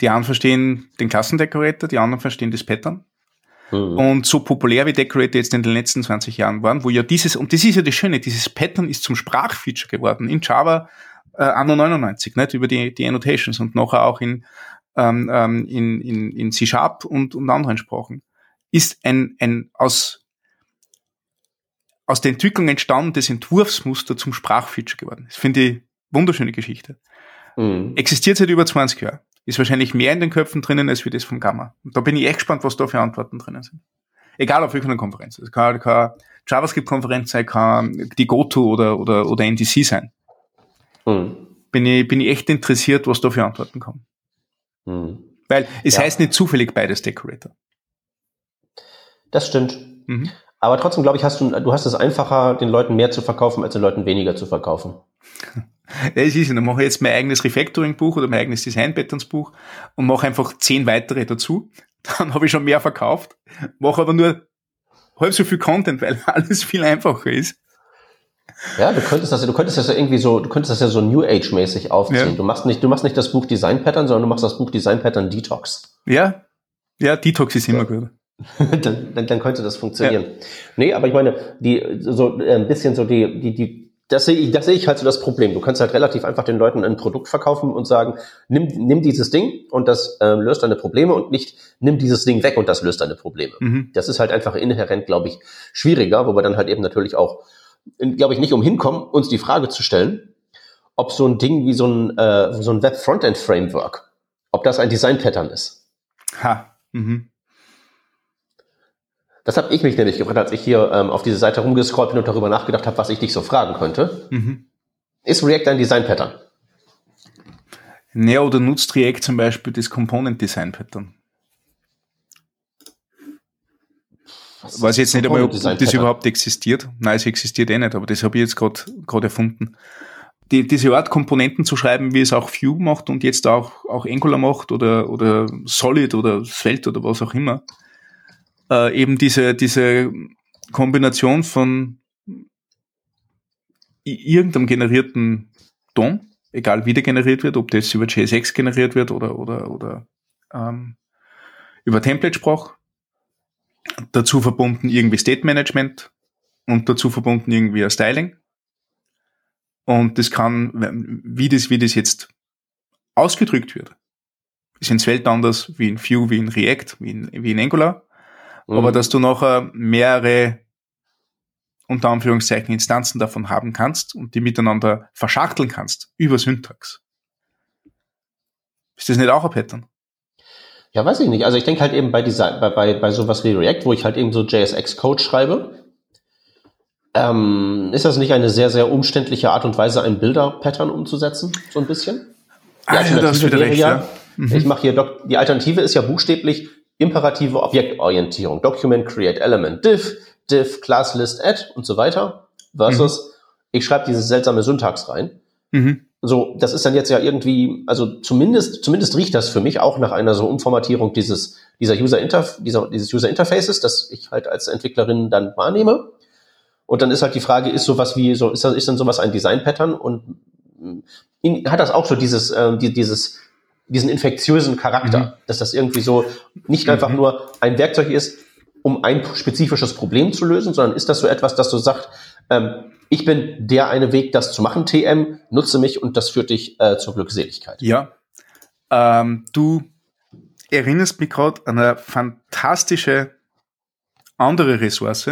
Die einen verstehen den Klassendecorator, die anderen verstehen das Pattern. Mhm. Und so populär wie Decorate jetzt in den letzten 20 Jahren waren, wo ja dieses, und das ist ja das Schöne, dieses Pattern ist zum Sprachfeature geworden in Java äh, anno 99, nicht, über die, die Annotations und nachher auch in, ähm, ähm, in, in, in C-Sharp und, und anderen Sprachen, ist ein, ein aus, aus der Entwicklung entstandenes Entwurfsmuster zum Sprachfeature geworden. Das finde ich wunderschöne Geschichte. Mhm. Existiert seit über 20 Jahren ist wahrscheinlich mehr in den Köpfen drinnen als wie das vom Gamma. Und da bin ich echt gespannt, was da für Antworten drinnen sind. Egal auf welcher Konferenz. Es kann, kann JavaScript-Konferenz sein, kann die GoTo oder, oder, oder NDC sein. Mhm. Bin, ich, bin ich echt interessiert, was da für Antworten kommen. Mhm. Weil es ja. heißt nicht zufällig beides Decorator. Das stimmt. Mhm. Aber trotzdem, glaube ich, hast du, du hast es einfacher, den Leuten mehr zu verkaufen, als den Leuten weniger zu verkaufen. Ja, es ist, dann mache ich jetzt mein eigenes Refactoring-Buch oder mein eigenes Design-Patterns-Buch und mache einfach zehn weitere dazu. Dann habe ich schon mehr verkauft, mache aber nur halb so viel Content, weil alles viel einfacher ist. Ja, du könntest das, du könntest das ja irgendwie so, du könntest das ja so New Age-mäßig aufziehen. Ja. Du machst nicht, du machst nicht das Buch Design Pattern, sondern du machst das Buch Design Pattern Detox. Ja, ja, Detox ist immer ja. gut. dann, dann, dann könnte das funktionieren. Ja. Nee, aber ich meine, die, so äh, ein bisschen so die, die, die das sehe ich, das sehe ich halt so das Problem. Du kannst halt relativ einfach den Leuten ein Produkt verkaufen und sagen, nimm, nimm dieses Ding und das ähm, löst deine Probleme und nicht nimm dieses Ding weg und das löst deine Probleme. Mhm. Das ist halt einfach inhärent, glaube ich, schwieriger, wo wir dann halt eben natürlich auch, glaube ich, nicht umhin kommen, uns die Frage zu stellen, ob so ein Ding wie so ein, äh, so ein Web-Frontend-Framework, ob das ein Design-Pattern ist. Ha. Mhm. Das habe ich mich nämlich gefragt, als ich hier ähm, auf diese Seite rumgescrollt bin und darüber nachgedacht habe, was ich dich so fragen könnte. Mhm. Ist React ein Design-Pattern? Naja, oder nutzt React zum Beispiel das Component Design Pattern? Was Weiß jetzt nicht einmal, ob das überhaupt existiert. Nein, es existiert eh nicht, aber das habe ich jetzt gerade erfunden. Die, diese Art Komponenten zu schreiben, wie es auch Vue macht und jetzt auch, auch Angular macht oder, oder Solid oder Svelte oder was auch immer. Äh, eben diese, diese Kombination von irgendeinem generierten Ton, egal wie der generiert wird, ob das über JSX generiert wird oder, oder, oder ähm, über Template-Sprach, dazu verbunden irgendwie State Management und dazu verbunden irgendwie ein Styling. Und das kann, wie das, wie das jetzt ausgedrückt wird, ist in Svelte anders wie in Vue, wie in React, wie in, wie in Angular. Mhm. Aber dass du nachher mehrere unter Anführungszeichen Instanzen davon haben kannst und die miteinander verschachteln kannst über Syntax. Ist das nicht auch ein Pattern? Ja, weiß ich nicht. Also ich denke halt eben bei, dieser, bei, bei, bei sowas wie React, wo ich halt eben so JSX-Code schreibe, ähm, ist das nicht eine sehr, sehr umständliche Art und Weise, ein Bilder-Pattern umzusetzen? So ein bisschen? Die ah, ja, das wäre recht, ja, ja. Mhm. ich mache hier, die Alternative ist ja buchstäblich imperative Objektorientierung. Document Create Element Div, Div Class List Add und so weiter. Versus, mhm. ich schreibe diese seltsame Syntax rein. Mhm. So, das ist dann jetzt ja irgendwie, also zumindest, zumindest riecht das für mich auch nach einer so Umformatierung dieses, dieser User Interf dieser, dieses User Interfaces, das ich halt als Entwicklerin dann wahrnehme. Und dann ist halt die Frage, ist sowas wie, so, ist, das, ist dann sowas ein Design-Pattern und in, hat das auch so dieses, äh, die, dieses, diesen infektiösen Charakter, mhm. dass das irgendwie so nicht einfach mhm. nur ein Werkzeug ist, um ein spezifisches Problem zu lösen, sondern ist das so etwas, dass du sagst, ähm, ich bin der eine Weg, das zu machen, TM, nutze mich und das führt dich äh, zur Glückseligkeit. Ja. Ähm, du erinnerst mich gerade an eine fantastische andere Ressource,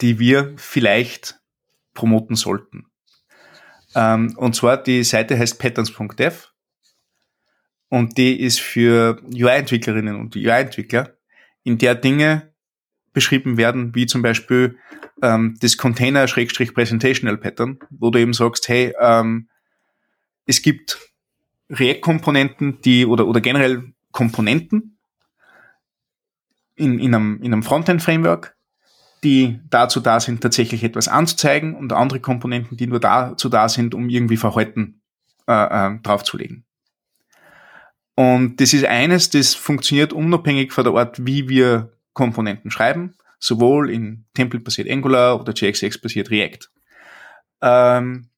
die wir vielleicht promoten sollten. Ähm, und zwar die Seite heißt patterns.dev und die ist für UI-Entwicklerinnen und UI-Entwickler, in der Dinge beschrieben werden, wie zum Beispiel ähm, das Container-Presentational Pattern, wo du eben sagst, hey, ähm, es gibt React-Komponenten, die oder, oder generell Komponenten in, in einem, in einem Frontend-Framework, die dazu da sind, tatsächlich etwas anzuzeigen und andere Komponenten, die nur dazu da sind, um irgendwie Verhalten äh, äh, draufzulegen. Und das ist eines, das funktioniert unabhängig von der Art, wie wir Komponenten schreiben, sowohl in Template-basiert Angular oder JXX-basiert React. Ähm,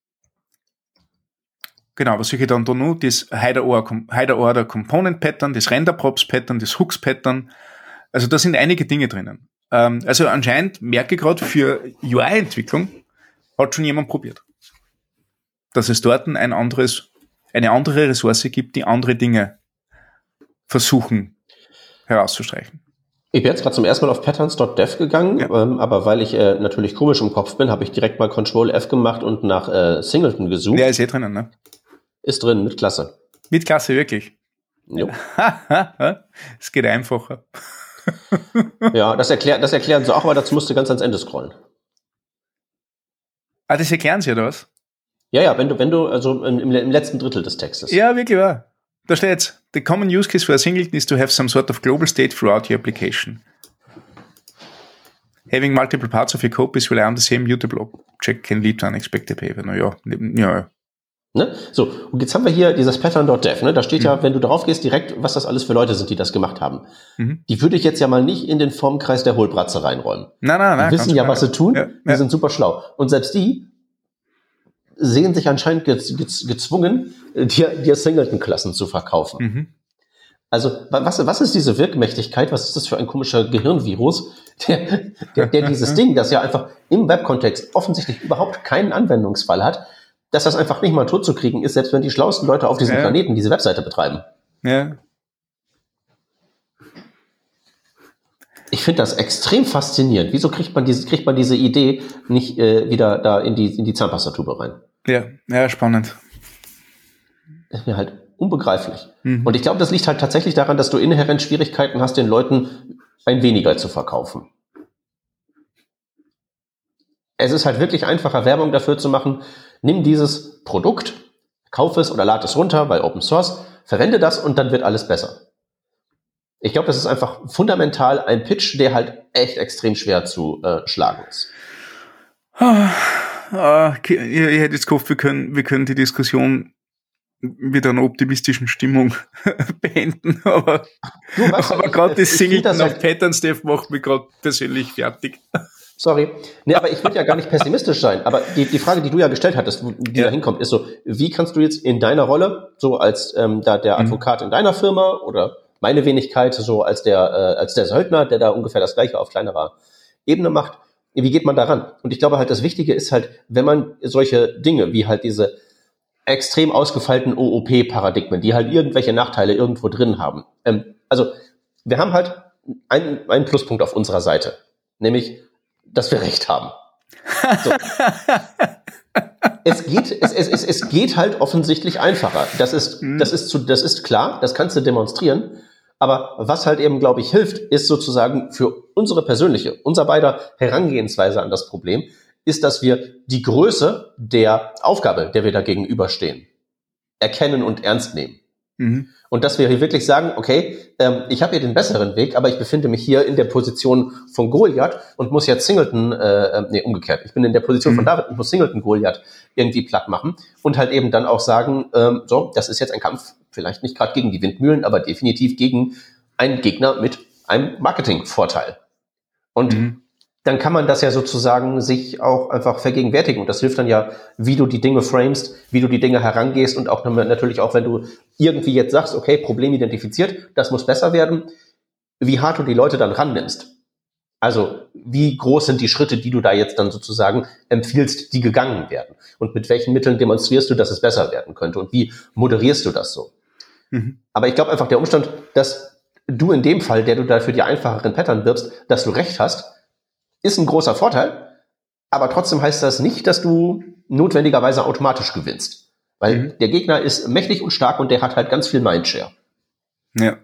genau, was ich dann da noch? Das Hider Order Component Pattern, das Render Props Pattern, das Hooks Pattern. Also da sind einige Dinge drinnen. Ähm, also anscheinend merke ich gerade für UI-Entwicklung hat schon jemand probiert. Dass es dort ein anderes, eine andere Ressource gibt, die andere Dinge versuchen herauszustreichen. Ich bin jetzt gerade zum ersten Mal auf patterns.dev gegangen, ja. ähm, aber weil ich äh, natürlich komisch im Kopf bin, habe ich direkt mal Control F gemacht und nach äh, Singleton gesucht. Ja, ist eh drinnen, ne? Ist drin, mit Klasse. Mit Klasse, wirklich? Jo. es geht einfacher. ja, das, erklär, das erklären sie auch, aber dazu musst du ganz ans Ende scrollen. Ah, das erklären sie, oder was? Ja, ja, wenn du, wenn du, also im, im letzten Drittel des Textes. Ja, wirklich wahr. Da steht, the common use case for a singleton is to have some sort of global state throughout your application. Having multiple parts of your code is rely on the same mutable object can lead to unexpected behavior. Naja, ja. Ne? So, und jetzt haben wir hier dieses Pattern.dev, ne? Da steht mhm. ja, wenn du darauf gehst, direkt, was das alles für Leute sind, die das gemacht haben. Mhm. Die würde ich jetzt ja mal nicht in den Formkreis der Hohlbratze reinräumen. Nein, nein, nein. Die wissen ja, was sie tun, ja, die ja. sind super schlau. Und selbst die sehen sich anscheinend gez gez gezwungen, dir, dir Singleton-Klassen zu verkaufen. Mhm. Also, was, was ist diese Wirkmächtigkeit? Was ist das für ein komischer Gehirnvirus, der, der, der dieses Ding, das ja einfach im Webkontext offensichtlich überhaupt keinen Anwendungsfall hat, dass das einfach nicht mal tot zu kriegen ist, selbst wenn die schlauesten Leute auf diesem ja. Planeten diese Webseite betreiben. Ja. Ich finde das extrem faszinierend. Wieso kriegt man diese, kriegt man diese Idee nicht äh, wieder da in die, in die Zahnpastatube rein? Ja, ja, spannend. Ist mir halt unbegreiflich. Mhm. Und ich glaube, das liegt halt tatsächlich daran, dass du inhärent Schwierigkeiten hast, den Leuten ein weniger zu verkaufen. Es ist halt wirklich einfacher, Werbung dafür zu machen. Nimm dieses Produkt, Kauf es oder lad es runter, weil Open Source, verwende das und dann wird alles besser. Ich glaube, das ist einfach fundamental ein Pitch, der halt echt extrem schwer zu äh, schlagen ist. Ah, ah, ich, ich hätte jetzt gehofft, wir können, wir können die Diskussion mit einer optimistischen Stimmung beenden, aber, aber gerade das Singleton nach Patterns Dev macht mich gerade persönlich fertig. Sorry. Nee, aber ich würde ja gar nicht pessimistisch sein. Aber die, die Frage, die du ja gestellt hattest, die ja. da hinkommt, ist so, wie kannst du jetzt in deiner Rolle, so als ähm, da der mhm. Advokat mhm. in deiner Firma oder meine Wenigkeit, so als der, äh, als der Söldner, der da ungefähr das gleiche auf kleinerer Ebene macht, wie geht man daran? Und ich glaube halt, das Wichtige ist halt, wenn man solche Dinge wie halt diese extrem ausgefeilten OOP-Paradigmen, die halt irgendwelche Nachteile irgendwo drin haben. Ähm, also wir haben halt einen, einen Pluspunkt auf unserer Seite, nämlich dass wir recht haben. So. es geht, es, es, es, es geht halt offensichtlich einfacher. Das ist, mhm. das ist zu, das ist klar, das kannst du demonstrieren. Aber was halt eben, glaube ich, hilft, ist sozusagen für unsere persönliche, unser beider Herangehensweise an das Problem, ist, dass wir die Größe der Aufgabe, der wir da gegenüberstehen, erkennen und ernst nehmen. Mhm. Und dass wir hier wirklich sagen, okay, ähm, ich habe hier den besseren Weg, aber ich befinde mich hier in der Position von Goliath und muss jetzt Singleton, äh, äh, nee, umgekehrt, ich bin in der Position mhm. von David und muss Singleton Goliath irgendwie platt machen und halt eben dann auch sagen, ähm, so, das ist jetzt ein Kampf, vielleicht nicht gerade gegen die Windmühlen, aber definitiv gegen einen Gegner mit einem Marketingvorteil. Und mhm dann kann man das ja sozusagen sich auch einfach vergegenwärtigen. Und das hilft dann ja, wie du die Dinge framest, wie du die Dinge herangehst und auch natürlich auch, wenn du irgendwie jetzt sagst, okay, Problem identifiziert, das muss besser werden, wie hart du die Leute dann rannimmst. Also, wie groß sind die Schritte, die du da jetzt dann sozusagen empfiehlst, die gegangen werden? Und mit welchen Mitteln demonstrierst du, dass es besser werden könnte? Und wie moderierst du das so? Mhm. Aber ich glaube einfach, der Umstand, dass du in dem Fall, der du da für die einfacheren Pattern wirbst, dass du recht hast, ist ein großer Vorteil, aber trotzdem heißt das nicht, dass du notwendigerweise automatisch gewinnst. Weil mhm. der Gegner ist mächtig und stark und der hat halt ganz viel Mindshare. Ja.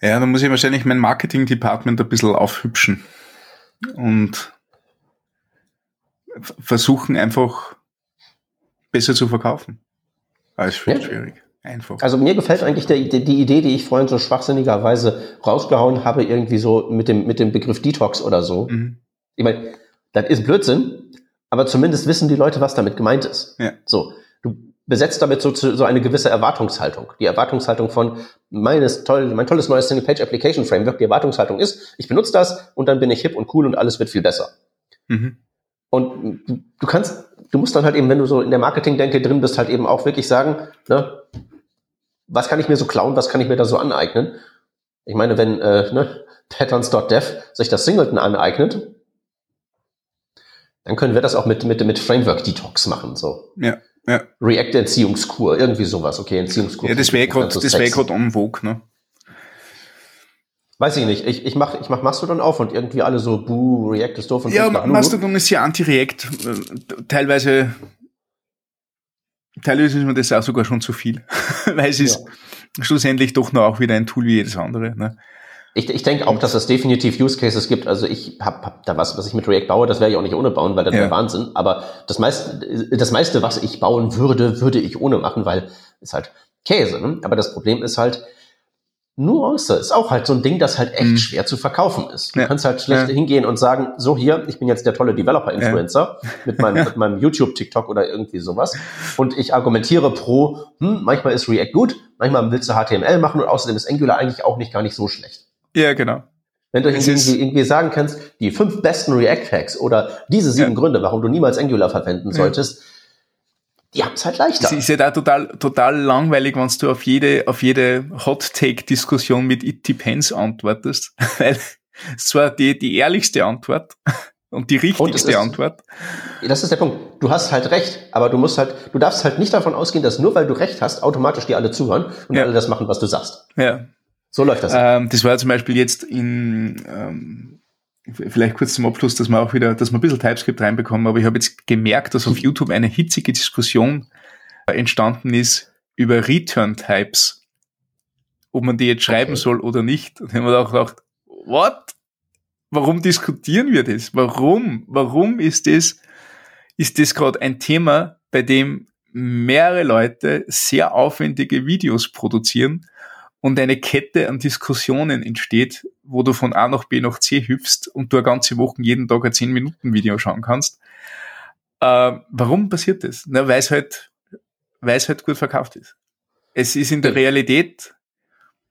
Ja, dann muss ich wahrscheinlich mein Marketing-Department ein bisschen aufhübschen und versuchen einfach besser zu verkaufen. Ja. schwierig. Einfach. Also mir gefällt eigentlich der, die Idee, die ich vorhin so schwachsinnigerweise rausgehauen habe, irgendwie so mit dem, mit dem Begriff Detox oder so. Mhm. Ich meine, das ist Blödsinn, aber zumindest wissen die Leute, was damit gemeint ist. Ja. So, du besetzt damit so, so eine gewisse Erwartungshaltung. Die Erwartungshaltung von meines toll, mein tolles neues Single-Page-Application Framework, die Erwartungshaltung ist, ich benutze das und dann bin ich hip und cool und alles wird viel besser. Mhm. Und du kannst, du musst dann halt eben, wenn du so in der Marketing-Denke drin bist, halt eben auch wirklich sagen, ne, was kann ich mir so klauen, was kann ich mir da so aneignen? Ich meine, wenn äh, ne, Patterns.dev sich das Singleton aneignet, dann können wir das auch mit, mit, mit Framework Detox machen. So. Ja, ja. React-Entziehungskur, irgendwie sowas. Okay, Entziehungskur. Ja, das wäre gerade so das wär grad en vogue, ne? Weiß ich nicht. Ich, ich mach, ich mach Mastodon auf und irgendwie alle so, buh, React ist doof. Und ja, Mastodon ist ja anti-React. Teilweise teilweise ist mir das auch sogar schon zu viel, weil es ist schlussendlich doch noch auch wieder ein Tool wie jedes andere. Ne? Ich, ich denke auch, dass es definitiv Use Cases gibt. Also ich habe hab da was, was ich mit React baue, das werde ich auch nicht ohne bauen, weil das ja. wäre Wahnsinn. Aber das meiste, das meiste, was ich bauen würde, würde ich ohne machen, weil es halt Käse. Ne? Aber das Problem ist halt, Nuance ist auch halt so ein Ding, das halt echt mhm. schwer zu verkaufen ist. Du ja. kannst halt schlecht ja. hingehen und sagen, so hier, ich bin jetzt der tolle Developer-Influencer ja. mit meinem, mit meinem YouTube-TikTok oder irgendwie sowas. Und ich argumentiere pro, hm, manchmal ist React gut, manchmal willst du HTML machen und außerdem ist Angular eigentlich auch nicht gar nicht so schlecht. Ja, genau. Wenn du irgendwie, irgendwie sagen kannst, die fünf besten React-Hacks oder diese sieben Gründe, warum du niemals Angular verwenden solltest, die haben es halt leichter. Es ist ja da total, total langweilig, wenn du auf jede, auf jede Hot-Take-Diskussion mit It Depends antwortest, weil es zwar die, die ehrlichste Antwort und die richtigste und Antwort. Das ist der Punkt. Du hast halt recht, aber du musst halt, du darfst halt nicht davon ausgehen, dass nur weil du recht hast, automatisch dir alle zuhören und ja. alle das machen, was du sagst. Ja. So läuft das. Ähm, das war zum Beispiel jetzt in, ähm, vielleicht kurz zum Abschluss, dass wir auch wieder, dass wir ein bisschen TypeScript reinbekommen, aber ich habe jetzt gemerkt, dass auf YouTube eine hitzige Diskussion entstanden ist über Return-Types, ob man die jetzt schreiben okay. soll oder nicht. Und ich habe mir auch gedacht, what? Warum diskutieren wir das? Warum? Warum ist das ist das gerade ein Thema, bei dem mehrere Leute sehr aufwendige Videos produzieren und eine Kette an Diskussionen entsteht, wo du von A nach B nach C hüpfst und du eine ganze Woche jeden Tag ein 10-Minuten-Video schauen kannst. Äh, warum passiert das? Na, weil es halt, weil es halt gut verkauft ist. Es ist in der Realität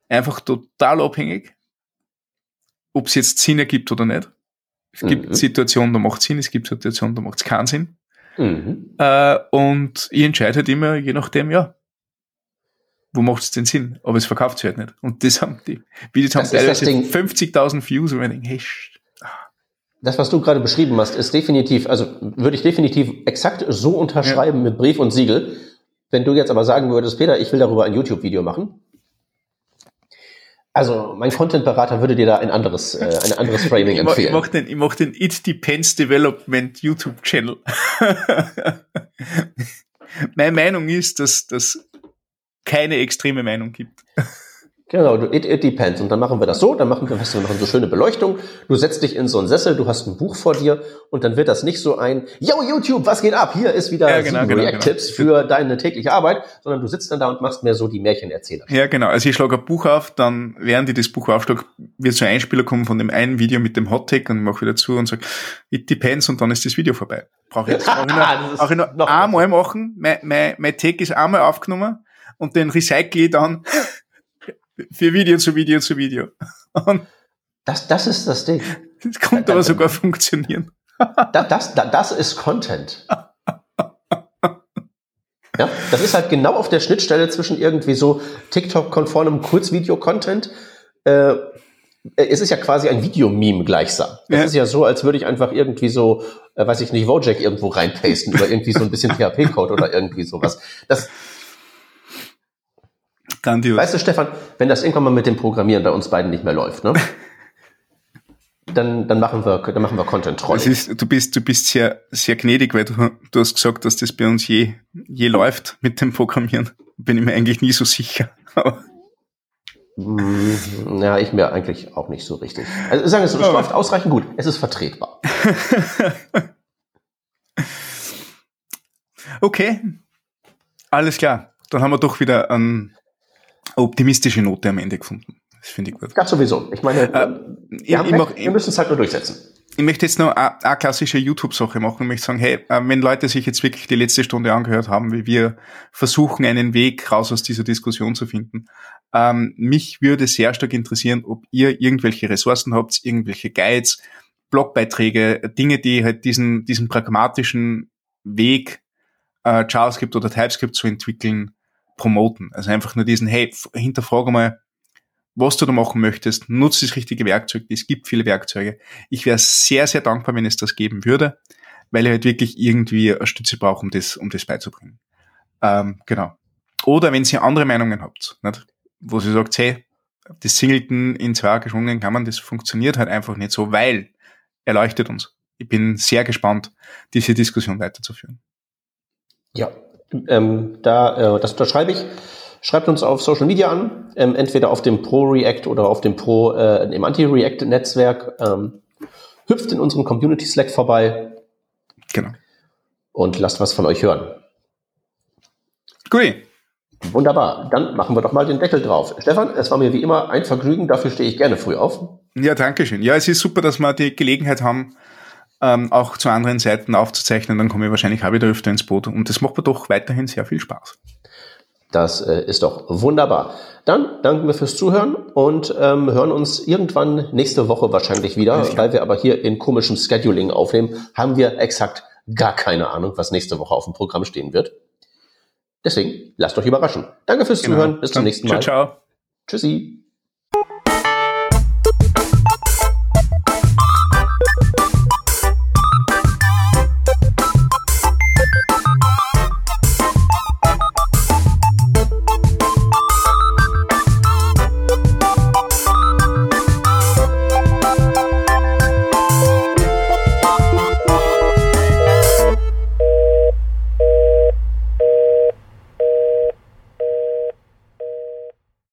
einfach total abhängig, ob es jetzt Sinn ergibt oder nicht. Es gibt mhm. Situationen, da macht es Sinn, es gibt Situationen, da macht es keinen Sinn. Mhm. Äh, und ich entscheide halt immer, je nachdem, ja, wo macht es denn Sinn? Aber es verkauft sich halt nicht. Und das haben die Videos haben teilweise 50.000 Views und ich denke, hey, das, was du gerade beschrieben hast, ist definitiv, also würde ich definitiv exakt so unterschreiben ja. mit Brief und Siegel. Wenn du jetzt aber sagen würdest, Peter, ich will darüber ein YouTube-Video machen, also mein Content-Berater würde dir da ein anderes, äh, ein anderes Framing ich empfehlen. Ich mach den, ich mach den It Depends Development YouTube-Channel. Meine Meinung ist, dass das keine extreme Meinung gibt. Genau, it, it depends. Und dann machen wir das so, dann machen wir, was wir machen so schöne Beleuchtung. Du setzt dich in so einen Sessel, du hast ein Buch vor dir und dann wird das nicht so ein, yo YouTube, was geht ab? Hier ist wieder ja, genau, genau, React-Tipps genau. für deine tägliche Arbeit, sondern du sitzt dann da und machst mehr so die Märchenerzähler. Ja, genau. Also ich schlage ein Buch auf, dann während ich das Buch aufschlage, wird so ein Einspieler kommen von dem einen Video mit dem Hot-Take und ich mache wieder zu und sage, it depends und dann ist das Video vorbei. Brauche ich jetzt ich nur, auch nur einmal machen. Mein, mein, mein Take ist einmal aufgenommen und den recycle ich dann für Video zu Video zu Video. Und das, das ist das Ding. Das kommt aber sogar funktionieren. Das, das, das ist Content. Ja, das ist halt genau auf der Schnittstelle zwischen irgendwie so TikTok-konformem Kurzvideo-Content. Äh, es ist ja quasi ein Videomeme gleichsam. Es ja. ist ja so, als würde ich einfach irgendwie so, äh, weiß ich nicht, Wojak irgendwo reinpasten oder irgendwie so ein bisschen PHP-Code oder irgendwie sowas. Das, Grandios. Weißt du, Stefan, wenn das irgendwann mal mit dem Programmieren bei uns beiden nicht mehr läuft, ne? dann, dann machen wir, dann machen wir Content Trolling. Du bist, du bist sehr, sehr gnädig, weil du, du hast gesagt, dass das bei uns je, je läuft mit dem Programmieren. Bin ich mir eigentlich nie so sicher. Mm, ja, ich mir eigentlich auch nicht so richtig. Also sagen wir es, es läuft ausreichend gut. Es ist vertretbar. okay. Alles klar. Dann haben wir doch wieder einen optimistische Note am Ende gefunden. Das finde ich gut. Ganz sowieso. Ich meine, äh, wir, ich, ich wir müssen es halt nur durchsetzen. Ich möchte jetzt noch eine, klassische YouTube-Sache machen. Ich möchte sagen, hey, äh, wenn Leute sich jetzt wirklich die letzte Stunde angehört haben, wie wir versuchen, einen Weg raus aus dieser Diskussion zu finden, ähm, mich würde sehr stark interessieren, ob ihr irgendwelche Ressourcen habt, irgendwelche Guides, Blogbeiträge, Dinge, die halt diesen, diesen pragmatischen Weg äh, JavaScript oder TypeScript zu entwickeln, promoten. Also einfach nur diesen, hey, hinterfrage mal, was du da machen möchtest, nutze das richtige Werkzeug. Es gibt viele Werkzeuge. Ich wäre sehr, sehr dankbar, wenn es das geben würde, weil ich halt wirklich irgendwie eine Stütze brauche, um das, um das beizubringen. Ähm, genau. Oder wenn ihr andere Meinungen habt, nicht? wo sie sagt, hey, das Singleton in zwei geschwungen kann man, das funktioniert halt einfach nicht so, weil er leuchtet uns. Ich bin sehr gespannt, diese Diskussion weiterzuführen. Ja, ähm, da, äh, das unterschreibe ich. Schreibt uns auf Social Media an, ähm, entweder auf dem Pro-React oder auf dem Pro, äh, im Anti-React-Netzwerk. Ähm, hüpft in unserem Community Slack vorbei. Genau. Und lasst was von euch hören. Gut. Wunderbar. Dann machen wir doch mal den Deckel drauf. Stefan, es war mir wie immer ein Vergnügen. Dafür stehe ich gerne früh auf. Ja, danke schön. Ja, es ist super, dass wir die Gelegenheit haben, ähm, auch zu anderen Seiten aufzuzeichnen, dann komme ich wahrscheinlich auch wieder öfter ins Boot. Und das macht mir doch weiterhin sehr viel Spaß. Das äh, ist doch wunderbar. Dann danken wir fürs Zuhören und ähm, hören uns irgendwann nächste Woche wahrscheinlich wieder, weil wir aber hier in komischem Scheduling aufnehmen, haben wir exakt gar keine Ahnung, was nächste Woche auf dem Programm stehen wird. Deswegen lasst euch überraschen. Danke fürs genau. Zuhören. Bis zum nächsten Mal. Ciao, ciao. Tschüssi.